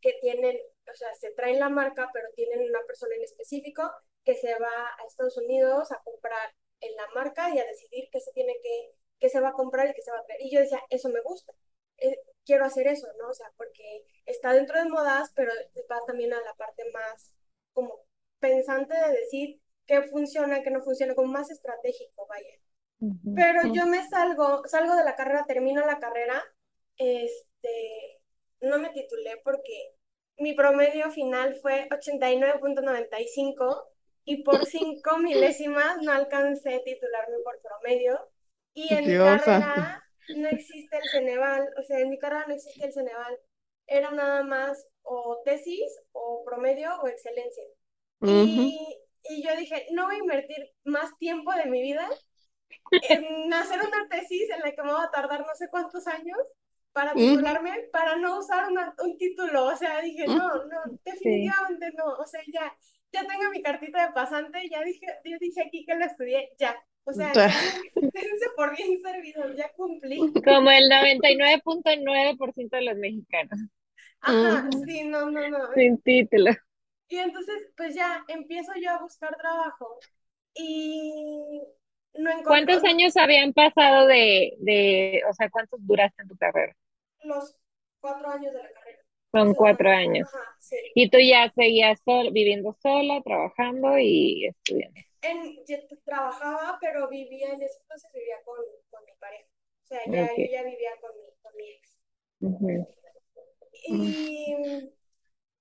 Speaker 5: que tienen, o sea, se traen la marca, pero tienen una persona en específico que se va a Estados Unidos a comprar en la marca y a decidir qué se tiene que, qué se va a comprar y qué se va a traer. Y yo decía, eso me gusta. Quiero hacer eso, ¿no? O sea, porque está dentro de modas, pero va también a la parte más como pensante de decir qué funciona, qué no funciona, como más estratégico, vaya.
Speaker 3: Ujú.
Speaker 5: Pero yo me salgo, salgo de la carrera, termino la carrera, este, no me titulé porque mi promedio final fue 89.95 y por cinco milésimas no alcancé a titularme por promedio. Y en mi carrera no existe el Ceneval, o sea, en mi carrera no existe el Ceneval. Era nada más o tesis o promedio o excelencia.
Speaker 4: Ujú.
Speaker 5: Y, y yo dije, no voy a invertir más tiempo de mi vida en hacer una tesis en la que me voy a tardar no sé cuántos años para titularme, para no usar una- un título. O sea, dije, no, no, definitivamente no. O sea, ya, ya tengo mi cartita de pasante, ya dije, ya dije aquí que lo estudié, ya. O sea, dense por bien servidos, ya cumplí.
Speaker 3: Como el 99.9% de los mexicanos,
Speaker 5: Ajá, sí, no, no, no.
Speaker 3: sin título.
Speaker 5: Y entonces, pues ya empiezo yo a buscar trabajo y no encontré
Speaker 3: ¿Cuántos años habían pasado de, de, o sea, cuántos duraste en tu carrera?
Speaker 5: los cuatro años de la carrera.
Speaker 3: Son cuatro años.
Speaker 5: Ajá, sí.
Speaker 3: Y tú ya seguías sol- viviendo sola, trabajando y estudiando.
Speaker 5: En, yo trabajaba, pero vivía en ese entonces vivía con, con mi pareja. O sea, ya yo ya vivía con mi, con mi ex. Y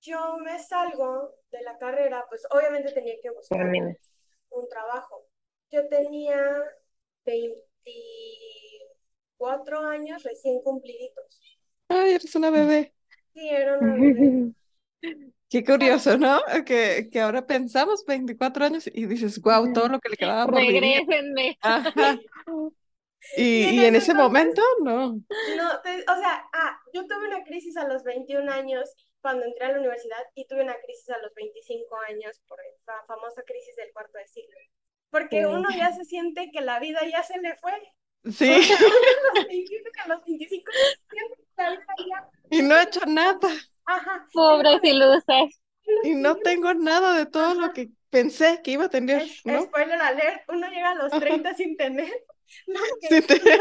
Speaker 5: yo me salgo de la carrera, pues obviamente tenía que buscar
Speaker 3: Termina.
Speaker 5: un trabajo. Yo tenía 24 años recién cumpliditos.
Speaker 4: Ay, eres una bebé.
Speaker 5: Sí, era una bebé.
Speaker 4: Qué curioso, ¿no? Que, que ahora pensamos 24 años y dices, wow, todo lo que le quedaba por vivir.
Speaker 3: Regrésenme.
Speaker 4: Ajá.
Speaker 5: Y
Speaker 4: Y,
Speaker 5: en
Speaker 4: y en
Speaker 5: ese
Speaker 4: ese momento, no.
Speaker 5: No, te- o sea, ah, yo tuve una crisis a los 21 años cuando entré a la universidad y tuve una crisis a los 25 años por la famosa crisis del cuarto de siglo. Porque
Speaker 3: Sí.
Speaker 5: uno ya se siente que la vida ya se le fue.
Speaker 4: Sí,
Speaker 5: O sea, uno a los 21 que a los 25 siente que la vida ya,
Speaker 4: y no he hecho nada.
Speaker 5: ajá.
Speaker 3: Pobres ilusas.
Speaker 4: Y no tengo nada de todo lo que pensé que iba a tener,
Speaker 5: Es-
Speaker 4: ¿no?
Speaker 5: Spoiler alert, uno llega a los 30 sin tener
Speaker 4: Sin tener.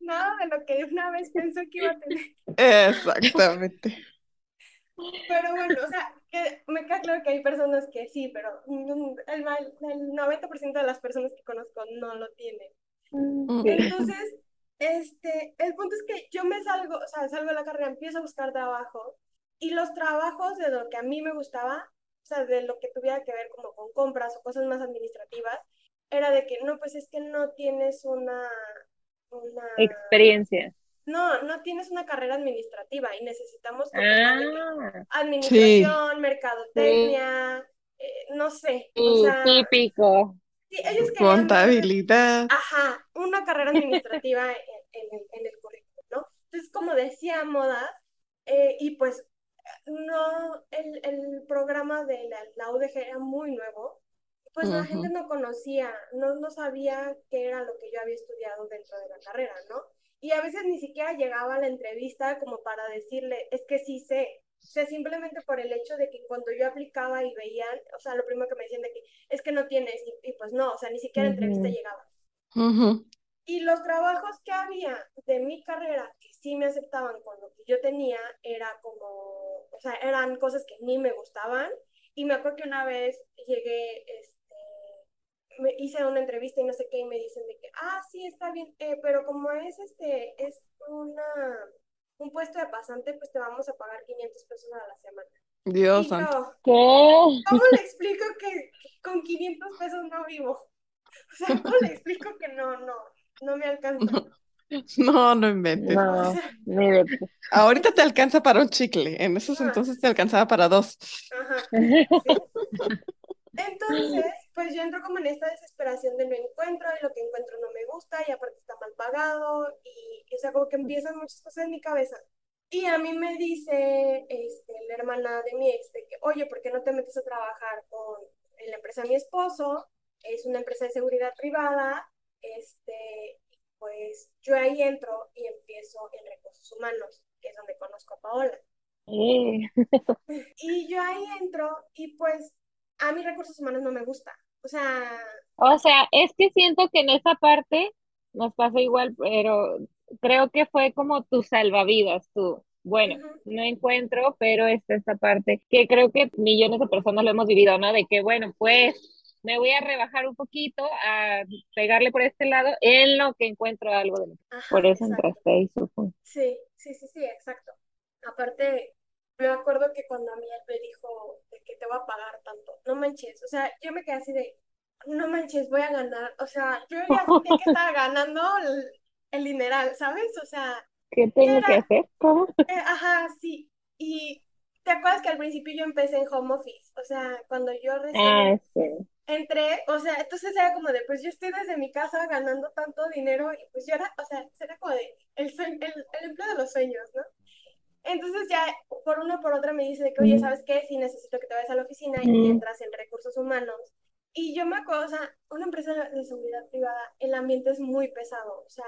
Speaker 5: nada de lo que una vez pensó que iba a tener.
Speaker 4: Exactamente.
Speaker 5: Pero bueno, o sea, que me queda claro que hay personas que sí, pero el, mal- el 90% de las personas que conozco no lo tienen.
Speaker 3: Mm,
Speaker 5: Entonces, este, el punto es que yo me salgo, o sea, salgo de la carrera, empiezo a buscar trabajo y los trabajos de lo que a mí me gustaba, o sea, de lo que tuviera que ver como con compras o cosas más administrativas, era de que no, pues es que no tienes una, una,
Speaker 3: Experiencia.
Speaker 5: no, no tienes una carrera administrativa y necesitamos
Speaker 3: Ah,
Speaker 5: administración, mercadotecnia, eh, no sé, o
Speaker 3: Sí,
Speaker 5: sea,
Speaker 3: típico.
Speaker 5: Sí, ellos querían ver,
Speaker 4: Contabilidad.
Speaker 5: ajá, una carrera administrativa en, en el, en el currículum, ¿no? Entonces, como decía Moda, eh, y pues no, el, el programa de la, la UDG era muy nuevo, pues la gente no conocía, no, no sabía qué era lo que yo había estudiado dentro de la carrera, ¿no? Y a veces ni siquiera llegaba a la entrevista como para decirle, es que sí sé. O sea, simplemente por el hecho de que cuando yo aplicaba y veían, o sea, lo primero que me decían de que es que no tienes, y, y pues no, o sea, ni siquiera entrevista llegaba.
Speaker 4: Ujú.
Speaker 5: Y los trabajos que había de mi carrera que sí me aceptaban con lo que yo tenía era como, o sea, eran cosas que ni me gustaban. Y me acuerdo que una vez llegué, este, me hice una entrevista y no sé qué, y me dicen de que, ah, sí, está bien, eh, pero como es este, es una, un puesto de pasante, pues te vamos a pagar 500 pesos a la semana.
Speaker 4: Dios
Speaker 5: Y
Speaker 4: santo.
Speaker 5: yo,
Speaker 3: ¿Qué?
Speaker 5: ¿cómo le explico que, con 500 pesos no vivo? O sea, ¿cómo le explico que no, no, no me alcanza?
Speaker 4: No, no inventes.
Speaker 5: O
Speaker 3: No,
Speaker 5: sea,
Speaker 3: ni de...
Speaker 4: Ahorita te alcanza para un chicle. En esos
Speaker 5: Ah.
Speaker 4: entonces te alcanzaba para dos.
Speaker 5: Ajá, sí. Entonces, pues yo entro como en esta desesperación de no encuentro y lo que encuentro no me gusta y aparte está mal pagado y, y, o sea, como que empiezan muchas cosas en mi cabeza. Y a mí me dice este, la hermana de mi ex de que, oye, ¿por qué no te metes a trabajar con en la empresa de mi esposo? Es una empresa de seguridad privada, este, pues yo ahí entro y empiezo en recursos humanos, que es donde conozco a Paola.
Speaker 3: Eh,
Speaker 5: Y yo ahí entro y pues a mí recursos humanos no me gusta. O sea,
Speaker 3: O sea, es que siento que en esa parte nos pasó igual, pero creo que fue como tu salvavidas, tú. Bueno, no encuentro, pero está esta parte que creo que millones de personas lo hemos vivido, ¿no? De que, bueno, pues me voy a rebajar un poquito, a pegarle por este lado, en lo que encuentro algo de
Speaker 5: ajá,
Speaker 3: Por eso
Speaker 5: exacto.
Speaker 3: entraste ahí, supongo.
Speaker 5: Sí, sí, sí, sí, exacto. Aparte, me acuerdo que cuando a mí él me dijo que te va a pagar tanto, no manches, o sea, yo me quedé así de, no manches, voy a ganar, o sea, yo ya sentía que estaba ganando el, el dineral, ¿sabes? O sea,
Speaker 3: ¿Qué
Speaker 5: que
Speaker 3: tengo que hacer? ¿Cómo?
Speaker 5: eh, ajá, sí, y ¿te acuerdas que al principio yo empecé en home office? O sea, cuando yo recién
Speaker 3: Ah, sí.
Speaker 5: entré, o sea, entonces era como de, pues yo estoy desde mi casa ganando tanto dinero y pues yo era, o sea, era como de el, el, el empleo de los sueños, ¿no? Entonces ya por una o por otra me dice de que, oye, ¿sabes qué? Sí necesito que te vayas a la oficina y
Speaker 3: Mm,
Speaker 5: entras en recursos humanos. Y yo me acuerdo, o sea, una empresa de seguridad privada, el ambiente es muy pesado, o sea,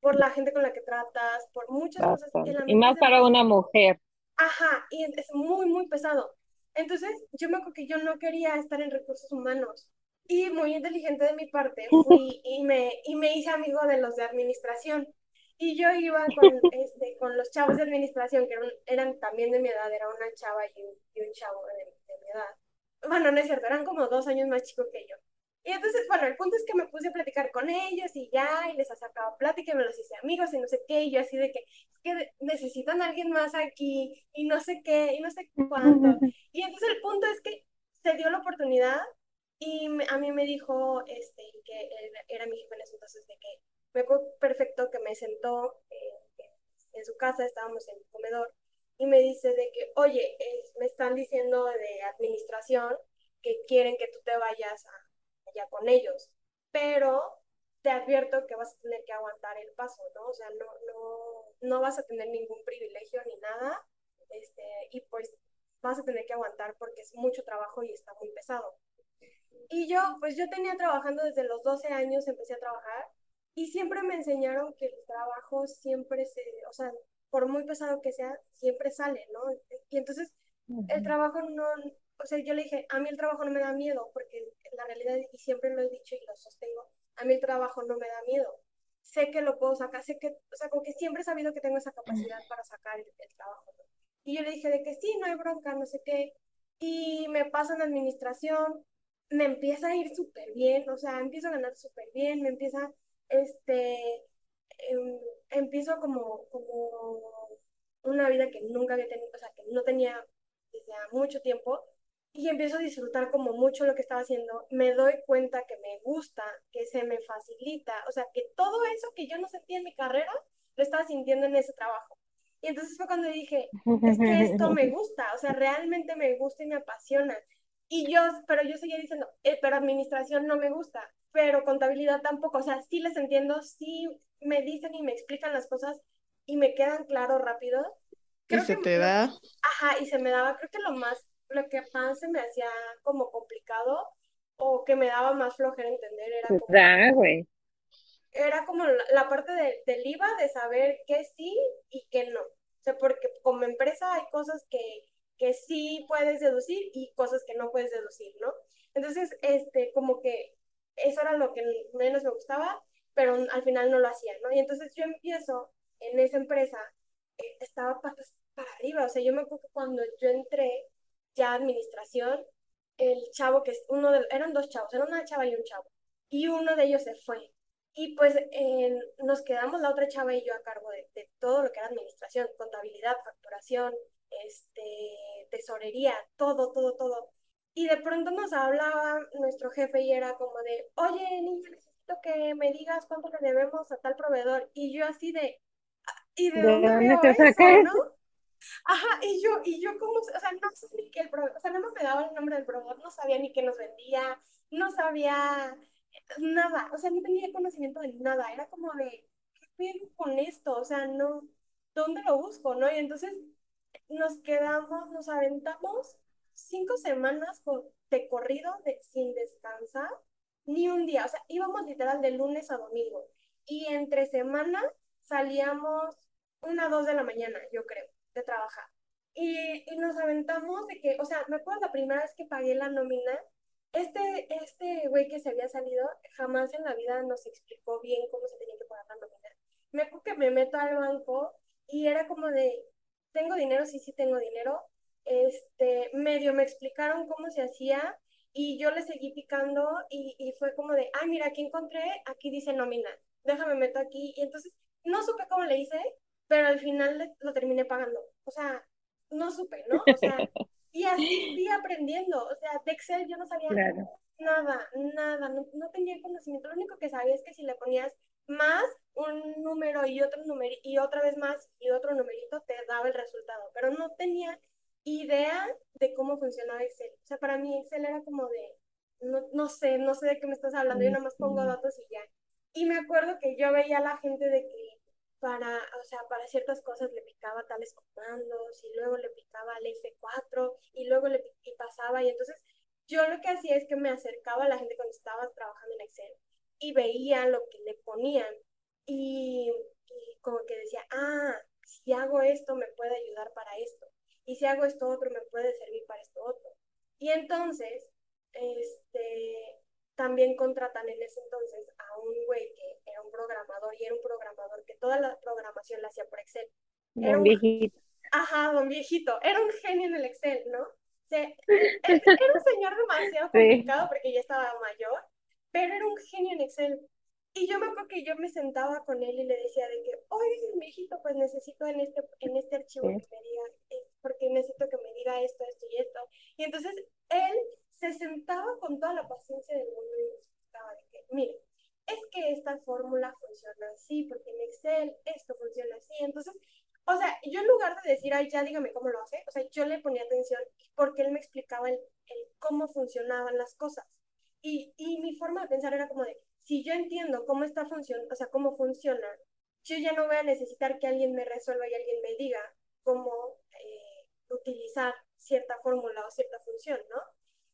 Speaker 5: por la gente con la que tratas, por muchas cosas, el.
Speaker 3: Y
Speaker 5: ambiente es
Speaker 3: más para una mujer.
Speaker 5: ajá, y es muy, muy pesado. Entonces, yo me acuerdo que yo no quería estar en recursos humanos. Y muy inteligente de mi parte, fui y me, y me hice amigo de los de administración. Y yo iba con, este, con los chavos de administración, que eran, eran también de mi edad, era una chava y un, y un chavo de, de mi edad. Bueno, no es cierto, eran como dos años más chicos que yo. Y entonces, bueno, el punto es que me puse a platicar con ellos y ya, y les sacaba plática y me los hice amigos y no sé qué, y yo así de que, es que necesitan a alguien más aquí, y no sé qué, y no sé cuánto. Y entonces el punto es que se dio la oportunidad y a mí me dijo, este, que él era mi jefe en ese entonces, de que perfecto que me sentó eh, en su casa, estábamos en el comedor, y me dice de que, oye, me están diciendo de administración que quieren que tú te vayas a- allá con ellos, pero te advierto que vas a tener que aguantar el paso, ¿no? O sea, no, no, no vas a tener ningún privilegio ni nada, este, y pues vas a tener que aguantar porque es mucho trabajo y está muy pesado. Y yo, pues yo tenía trabajando desde los 12 años, empecé a trabajar y siempre me enseñaron que el trabajo siempre se, o sea, por muy pesado que sea, siempre sale, ¿no? Y entonces el trabajo no, o sea, yo le dije, a mí el trabajo no me da miedo, porque la realidad, y siempre lo he dicho y lo sostengo, a mí el trabajo no me da miedo. Sé que lo puedo sacar, sé que, o sea, como que siempre he sabido que tengo esa capacidad para sacar el, el trabajo, ¿no? Y yo le dije de que sí, no hay bronca, no sé qué. Y me pasan administración, me empieza a ir súper bien, o sea, empiezo a ganar súper bien, me empieza, este, em, empiezo como, como una vida que nunca había tenido, o sea, que no tenía desde mucho tiempo, y empiezo a disfrutar como mucho lo que estaba haciendo, me doy cuenta que me gusta, que se me facilita, o sea, que todo eso que yo no sentía en mi carrera, lo estaba sintiendo en ese trabajo. Y entonces fue cuando dije, es que esto me gusta, o sea, realmente me gusta y me apasiona. Y yo, pero yo seguía diciendo, eh, pero administración no me gusta, pero contabilidad tampoco. O sea, sí les entiendo, sí me dicen y me explican las cosas y me quedan claro rápido.
Speaker 4: y se te da.
Speaker 5: Ajá, y se me daba, creo que lo más, lo que más se me hacía como complicado o que me daba más flojera entender era
Speaker 3: pues como, güey.
Speaker 5: Era como la, parte de, del IVA de saber qué sí y qué no. O sea, porque como empresa hay cosas que, que sí puedes deducir y cosas que no puedes deducir, ¿no? Entonces, este, como que eso era lo que menos me gustaba, pero al final no lo hacía, ¿no? Y entonces yo empiezo en esa empresa, eh, estaba patas para arriba, o sea, yo me acuerdo que cuando yo entré ya a administración, el chavo que es uno de, eran dos chavos, era una chava y un chavo, y uno de ellos se fue. Y pues nos quedamos la otra chava y yo a cargo de, de, todo lo que era administración, contabilidad, facturación, este, tesorería, todo, todo, todo. Y de pronto nos hablaba nuestro jefe y era como de, oye, niña, necesito que me digas cuánto le debemos a tal proveedor. Y yo así de, ¿y de, dónde, veo eso, no? Ajá, y yo, y yo como, o sea, no sé ni qué el proveedor, o sea, no me daba el nombre del proveedor, no sabía ni qué nos vendía, no sabía nada, o sea, no tenía conocimiento de nada, era como de, ¿qué pedo con esto? O sea, no, ¿dónde lo busco, no? Y entonces nos quedamos, nos aventamos cinco semanas de corrido de, sin descansar, ni un día, o sea, íbamos literal de lunes a domingo, y entre semana salíamos una, dos de la mañana, yo creo de trabajar. Y, y, nos aventamos de que, o sea, me acuerdo la primera vez que pagué la nómina, este, este güey que se había salido, jamás en la vida nos explicó bien cómo se tenía que pagar la nómina. Me acuerdo que me meto al banco y era como de, tengo dinero, sí, sí tengo dinero. Este, medio me explicaron cómo se hacía y yo le seguí picando y, y fue como de, ay, mira, aquí encontré, aquí dice nómina, déjame meto aquí. Y entonces no supe cómo le hice, pero al final lo terminé pagando. O sea, no supe, ¿no? O sea, y así fui aprendiendo. O sea, de Excel yo no sabía nada, nada, no, tenía conocimiento. Lo único que sabía es que si le ponías más un número y otro número y otra vez más y otro numerito, te daba el resultado. Pero no tenía idea de cómo funcionaba Excel. O sea, para mí Excel era como de, no, no sé, no sé de qué me estás hablando, yo nada más pongo datos y ya. Y me acuerdo que yo veía a la gente de que para, o sea, para ciertas cosas le picaba tales comandos y luego le picaba al F4 y luego le y pasaba y entonces yo lo que hacía es que me acercaba a la gente cuando estaba trabajando en Excel y veía lo que le ponían y, y como que decía, ah, si hago esto me puede ayudar para esto y si hago esto otro me puede servir para esto otro. Y entonces, este, también contratan en ese entonces a un güey que era un programador y era un programador que toda la programación la hacía por Excel.
Speaker 3: Era un viejito.
Speaker 5: Ajá, don viejito. Era un genio en el Excel, ¿no? O sea, e-, e-, era un señor demasiado complicado porque ya estaba mayor, pero era un genio en Excel. Y yo me acuerdo que yo me sentaba con él y le decía de que, oye, viejito, pues necesito en este, en este archivo que me diga, porque necesito que me diga esto, esto y esto. Y entonces él se sentaba con toda la paciencia del mundo y me explicaba de que, mire, es que esta fórmula funciona así, porque en Excel esto funciona así. Entonces, o sea, yo en lugar de decir, ay, ya dígame cómo lo hace, o sea, yo le ponía atención porque él me explicaba el, el cómo funcionaban las cosas. Y, y mi forma de pensar era como de, si yo entiendo cómo está funcionando, o sea, cómo funciona, yo ya no voy a necesitar que alguien me resuelva y alguien me diga cómo eh, utilizar cierta fórmula o cierta función, ¿no?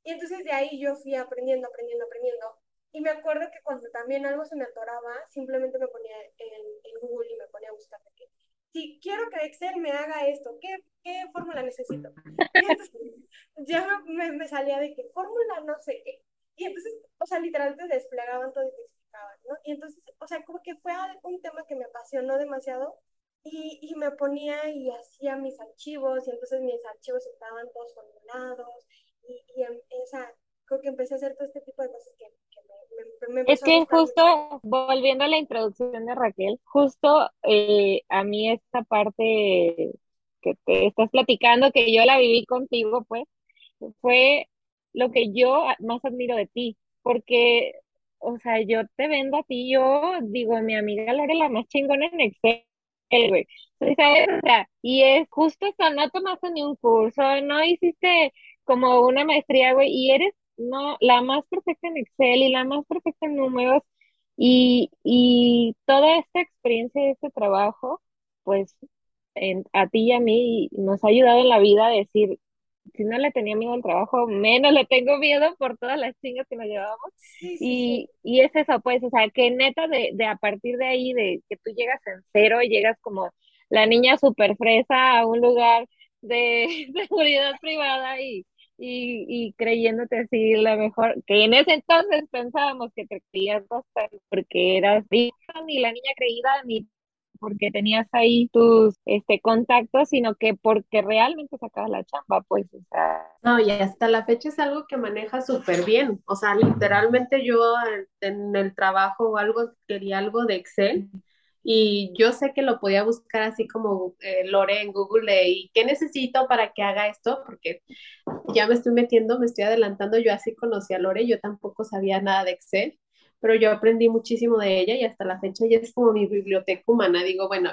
Speaker 5: Y entonces de ahí yo fui aprendiendo, aprendiendo, aprendiendo. Y me acuerdo que cuando también algo se me atoraba, simplemente me ponía en, en Google y me ponía a buscar de qué. Si quiero que Excel me haga esto, ¿qué, qué fórmula necesito? Y entonces ya me, me, salía de qué fórmula no sé qué. Y entonces, o sea, literalmente desplegaban todo y te explicaban, ¿no? Y entonces, o sea, como que fue un tema que me apasionó demasiado y, y, me ponía y hacía mis archivos y entonces mis archivos estaban todos formulados y, y em, creo que empecé a hacer todo este tipo de cosas que, me, me,
Speaker 3: Es que justo, volviendo a la introducción de Raquel, justo eh, a mí esta parte que te estás platicando, que yo la viví contigo, pues, fue lo que yo más admiro de ti, porque, o sea, yo te vendo a ti, yo digo, mi amiga Lore la más chingona en Excel, güey. O sea, y es justo eso, no tomaste ni un curso, no hiciste como una maestría, güey, y eres no, la más perfecta en Excel y la más perfecta en números y, y toda esta experiencia este trabajo, pues a ti y a mí nos ha ayudado en la vida a decir, si no le tenía miedo al trabajo, menos le tengo miedo por todas las chingas que nos llevábamos. y, y es eso, pues, o sea, que neta de, de a partir de ahí, de que tú llegas en cero y llegas como la niña super fresa a un lugar de seguridad privada y, y, y creyéndote así la mejor, que en ese entonces pensábamos que te creías bastante porque eras ni la niña creída ni porque tenías ahí tus este, contactos, sino que porque realmente sacabas la chamba, pues, o sea.
Speaker 2: No, y hasta la fecha es algo que maneja súper bien, o sea, literalmente yo en el trabajo o algo, quería algo de Excel y yo sé que lo podía buscar así como eh, Lore en Google y qué necesito para que haga esto, porque ya me estoy metiendo, me estoy adelantando, yo así conocí a Lore, yo tampoco sabía nada de Excel pero yo aprendí muchísimo de ella y hasta la fecha ella es como mi biblioteca humana. Digo, bueno,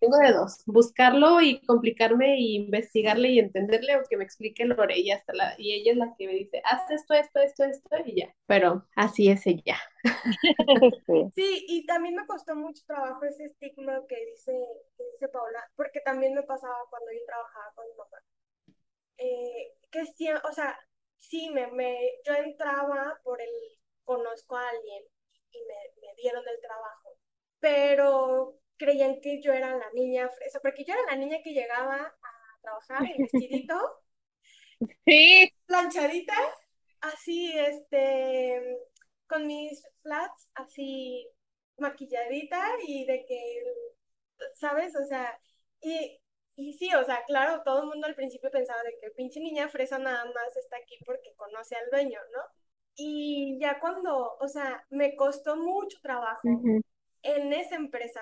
Speaker 2: tengo de dos, buscarlo y complicarme y investigarle y entenderle o que me explique Lore y, hasta la, y ella es la que me dice, haz esto, esto, esto, esto y ya. Pero así es ella.
Speaker 5: Sí, y también me costó mucho trabajo ese estigma que dice, que dice Paula, porque también me pasaba cuando yo trabajaba con mi mamá. Eh, que sí, o sea, sí, me, me, yo entraba por el conozco a alguien y me, dieron el trabajo, pero creían que yo era la niña fresa, porque yo era la niña que llegaba a trabajar en vestidito,
Speaker 3: sí.
Speaker 5: planchadita, así, este, con mis flats, así maquilladita y de que, ¿sabes? O sea, y, y sí, o sea, claro, todo el mundo al principio pensaba de que pinche niña fresa nada más está aquí porque conoce al dueño, ¿no? Y ya cuando, o sea, me costó mucho trabajo en esa empresa,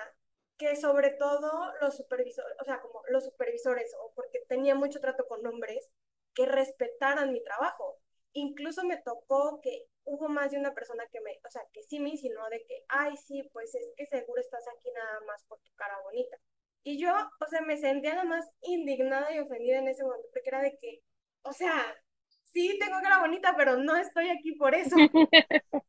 Speaker 5: que sobre todo los supervisores, o sea, como los supervisores, o porque tenía mucho trato con hombres, que respetaran mi trabajo. Incluso me tocó que hubo más de una persona que me, o sea, que sí me insinuó de que, ay, sí, pues es que seguro estás aquí nada más por tu cara bonita. Y yo, o sea, me sentía nada más indignada y ofendida en ese momento, porque era de que, o sea, sí, tengo cara bonita, pero no estoy aquí por eso.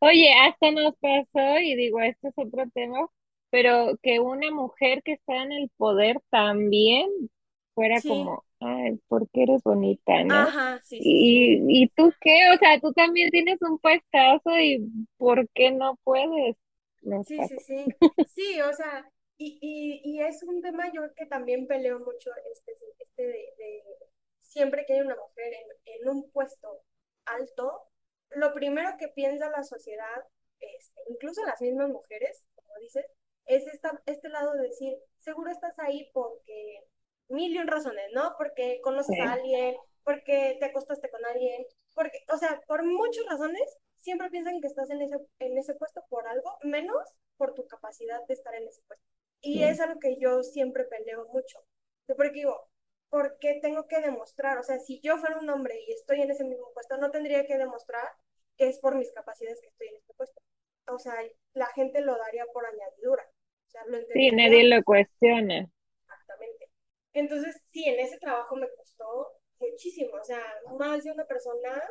Speaker 3: Oye, hasta nos pasó, y digo, este es otro tema, pero que una mujer que está en el poder también fuera como, ay, ¿por qué eres bonita, no?
Speaker 5: Ajá, sí, sí,
Speaker 3: y, ¿Y tú qué? O sea, tú también tienes un puestazo y ¿por qué no puedes?
Speaker 5: sí, sí, sí. Sí, o sea, y, y, y es un tema yo que también peleo mucho este, este de siempre que hay una mujer en, un puesto alto, lo primero que piensa la sociedad, este, incluso las mismas mujeres, como dices, es esta, este lado de decir, seguro estás ahí porque mil y un razones, ¿no? Porque conoces a alguien, porque te acostaste con alguien, porque, o sea, por muchas razones, siempre piensan que estás en ese, en ese puesto por algo, menos por tu capacidad de estar en ese puesto. Y es algo que yo siempre peleo mucho. Porque digo, ¿por qué tengo que demostrar? O sea, si yo fuera un hombre y estoy en ese mismo puesto, no tendría que demostrar que es por mis capacidades que estoy en este puesto. O sea, la gente lo daría por añadidura. O sea, lo
Speaker 3: sí, nadie lo cuestiona.
Speaker 5: Exactamente. Entonces, sí, en ese trabajo me costó muchísimo. O sea, más de una persona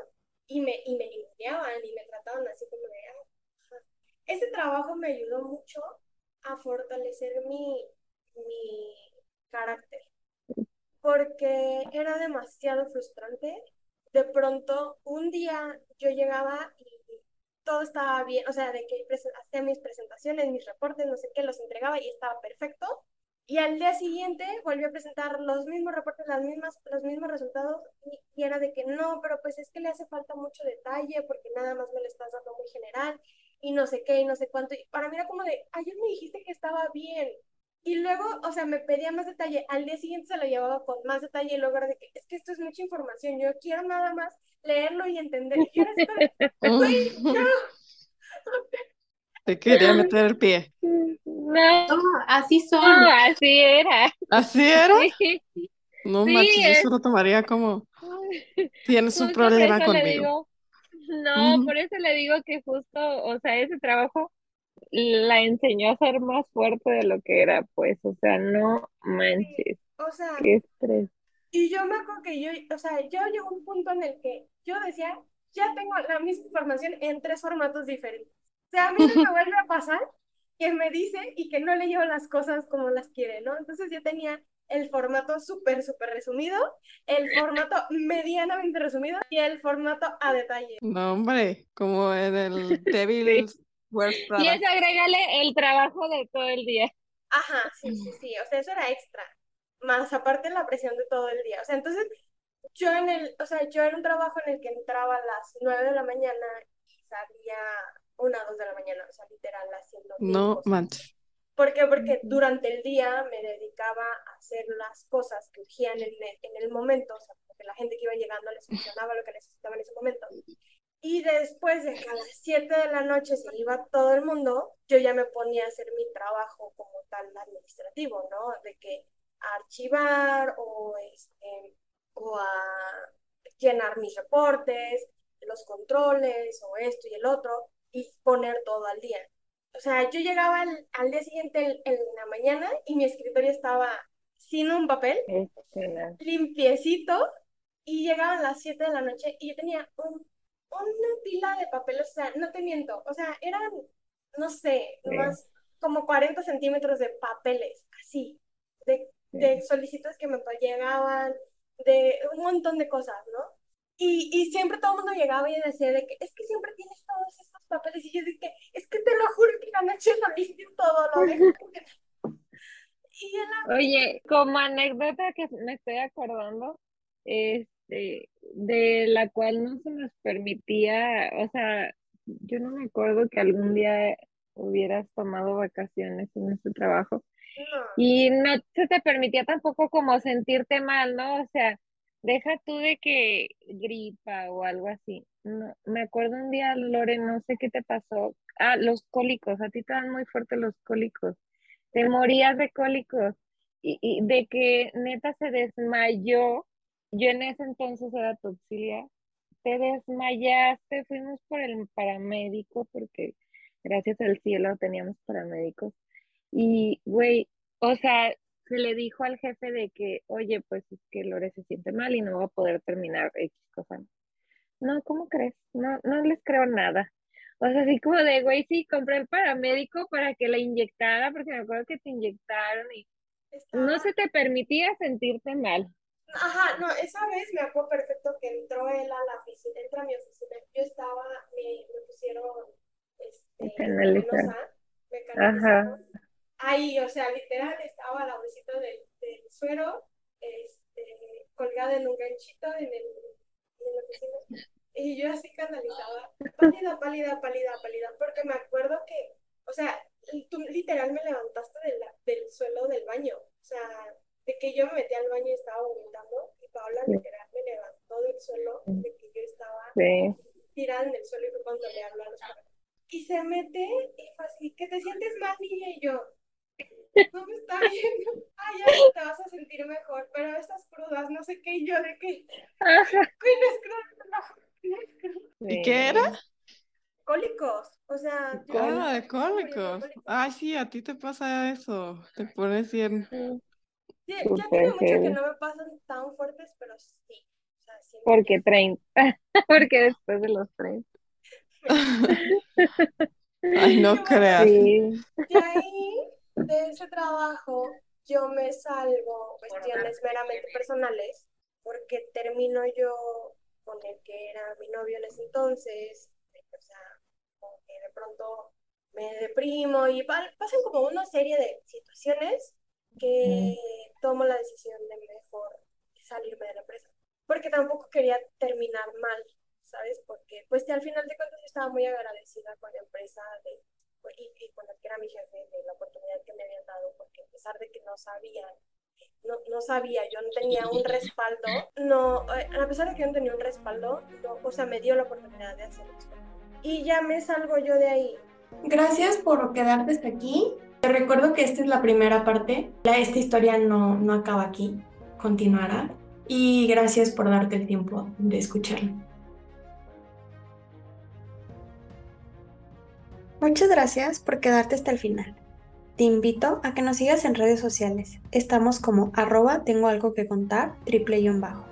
Speaker 5: y me, y me limpiaban y me trataban así como de... Ah, ese trabajo me ayudó mucho a fortalecer mi, mi carácter porque era demasiado frustrante. De pronto, un día yo llegaba y todo estaba bien, o sea, de que hacía mis presentaciones, mis reportes, no sé qué, los entregaba y estaba perfecto. Y al día siguiente volví a presentar los mismos reportes, las mismas, los mismos resultados y, y, era de que no, pero pues es que le hace falta mucho detalle porque nada más me lo estás dando muy general y no sé qué y no sé cuánto. Y para mí era como de, ayer me dijiste que estaba bien, y luego, o sea, me pedía más detalle. Al día siguiente se lo llevaba con más detalle y luego era de que es que esto es mucha información. Yo quiero nada más leerlo y entender. Y era
Speaker 4: Te quería meter el pie.
Speaker 3: No,
Speaker 2: así son.
Speaker 3: No, así era.
Speaker 4: ¿Así era? No sí, manches, yo eso lo tomaría como tienes un problema conmigo.
Speaker 3: no, por eso le digo que justo, o sea, ese trabajo la enseñó a ser más fuerte de lo que era, pues, o sea, no manches.
Speaker 5: O sea,
Speaker 3: qué estrés.
Speaker 5: Y yo me acuerdo que yo, o sea, yo llegó un punto en el que yo decía, ya tengo la misma información en tres formatos diferentes. O sea, a mí no me vuelve a pasar que me dice y que no le llevo las cosas como las quiere, ¿no? Entonces yo tenía el formato súper, súper resumido, el formato medianamente resumido y el formato a detalle.
Speaker 4: No, hombre, como en el Devil's Wears
Speaker 3: Y eso agrégale el trabajo de todo el día.
Speaker 5: Ajá, sí, sí, sí, o sea, eso era extra, más aparte la presión de todo el día. O sea, entonces yo en el, o sea, yo era un trabajo en el que entraba a las 9 de la mañana y salía una, dos de la mañana, o sea, literal haciendo
Speaker 4: No manches.
Speaker 5: ¿Por qué? Porque durante el día me dedicaba a hacer las cosas que urgían en el, en el momento, o sea, porque la gente que iba llegando les funcionaba lo que necesitaba en ese momento. Y después de que a las 7 de la noche se iba todo el mundo, yo ya me ponía a hacer mi trabajo como tal administrativo, ¿no? De que a archivar o, este, o a llenar mis reportes, los controles o esto y el otro, y poner todo al día. O sea, yo llegaba al, al día siguiente en, en la mañana y mi escritorio estaba sin un papel,
Speaker 3: Excelente.
Speaker 5: limpiecito, y llegaban las 7 de la noche y yo tenía un, una pila de papeles, o sea, no te miento, o sea, eran, no sé,
Speaker 3: Sí.
Speaker 5: más como 40 centímetros de papeles, así, de, de solicitudes que me llegaban, de un montón de cosas, ¿no? Y, y siempre todo el mundo llegaba y decía de que es que siempre tienes todos estos papeles y yo dije, es que te lo juro que la noche lo limpio todo, lo dejo. porque-".
Speaker 3: Oye, como anécdota que me estoy acordando, este, de la cual no se nos permitía, o sea, yo no me acuerdo que algún día hubieras tomado vacaciones en este trabajo
Speaker 5: no.
Speaker 3: y no se te permitía tampoco como sentirte mal, ¿no? O sea, deja tú de que gripa o algo así. No, me acuerdo un día, Lore, no sé qué te pasó. Ah, los cólicos, a ti te dan muy fuerte los cólicos. Te morías de cólicos y, y de que neta se desmayó. Yo en ese entonces era tu. Te desmayaste, fuimos por el paramédico porque gracias al cielo teníamos paramédicos. Y, güey, o sea, se le dijo al jefe de que, oye, pues es que Lore se siente mal y no va a poder terminar X cosa. No, ¿cómo crees? No, no les creo nada. O sea, así como de, güey, sí, compré el paramédico para que la inyectara, porque me acuerdo que te inyectaron y no se te permitía sentirte mal.
Speaker 5: Ajá, no, esa vez me acuerdo perfecto que entró él a la oficina, entra a mi oficina, yo estaba, me, me pusieron, este, intravenosa, me canalizaron. Ahí, o sea, literal, estaba la bolsita del, del suero, este, colgada en un ganchito en el, en la oficina, y yo así canalizaba, pálida, pálida, pálida, pálida, porque me acuerdo que, o sea, tú literal me levantaste de la- del suelo del baño, o sea, de que yo me metí al baño y estaba vomitando, y Paola
Speaker 3: Sí.
Speaker 5: literal me levantó del suelo, de que yo estaba
Speaker 3: Sí.
Speaker 5: tirada en el suelo y fue cuando le habló a los padres. Y se mete y fue así, que te sientes mal, niña, y yo, no me está viendo, ay, ya te vas a sentir mejor, pero estas crudas, no sé qué, y yo de que,
Speaker 3: Ajá.
Speaker 5: ¿cuáles crudas? No, ¿cuáles crudas?
Speaker 4: ¿Y qué era?
Speaker 5: Cólicos, o sea, yo
Speaker 4: Ah, de cólicos. Ay, sí, a ti te pasa eso. Te pones bien.
Speaker 3: Sí,
Speaker 5: ya tiene mucho que no me pasan tan fuertes, pero sí, o sea, sí
Speaker 3: Porque 30. Porque después de los 30.
Speaker 4: Ay, no creas.
Speaker 3: Sí.
Speaker 5: De ahí, de ese trabajo, yo me salgo cuestiones meramente personales, porque termino yo con el que era mi novio en ese entonces, o sea, como que de pronto me deprimo y pa- pasan como una serie de situaciones que tomo la decisión de mejor salirme de la empresa, porque tampoco quería terminar mal, ¿sabes? Porque pues al final de cuentas yo estaba muy agradecida con la empresa de y, y con el que era mi jefe de la oportunidad que me habían dado, porque a pesar de que no sabían, no, no sabía, yo no tenía un respaldo, no, eh, a pesar de que yo no tenía un respaldo, no, o sea, me dio la oportunidad de hacerlo. Y ya me salgo yo de ahí.
Speaker 1: Gracias por quedarte hasta aquí. Te recuerdo que esta es la primera parte. Esta historia no, no acaba aquí, continuará. Y gracias por darte el tiempo de escucharlo. Muchas gracias por quedarte hasta el final. Te invito a que nos sigas en redes sociales. Estamos como arroba tengo algo que contar, triple guion bajo.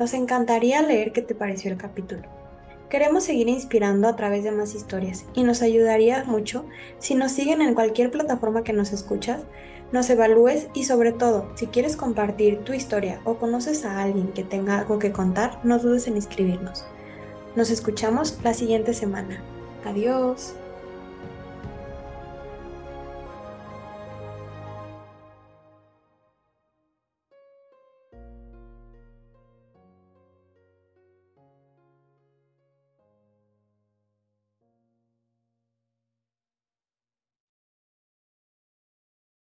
Speaker 1: Nos encantaría leer qué te pareció el capítulo. Queremos seguir inspirando a través de más historias y nos ayudaría mucho si nos siguen en cualquier plataforma que nos escuchas, nos evalúes y sobre todo, si quieres compartir tu historia o conoces a alguien que tenga algo que contar, no dudes en inscribirnos. Nos escuchamos la siguiente semana. Adiós.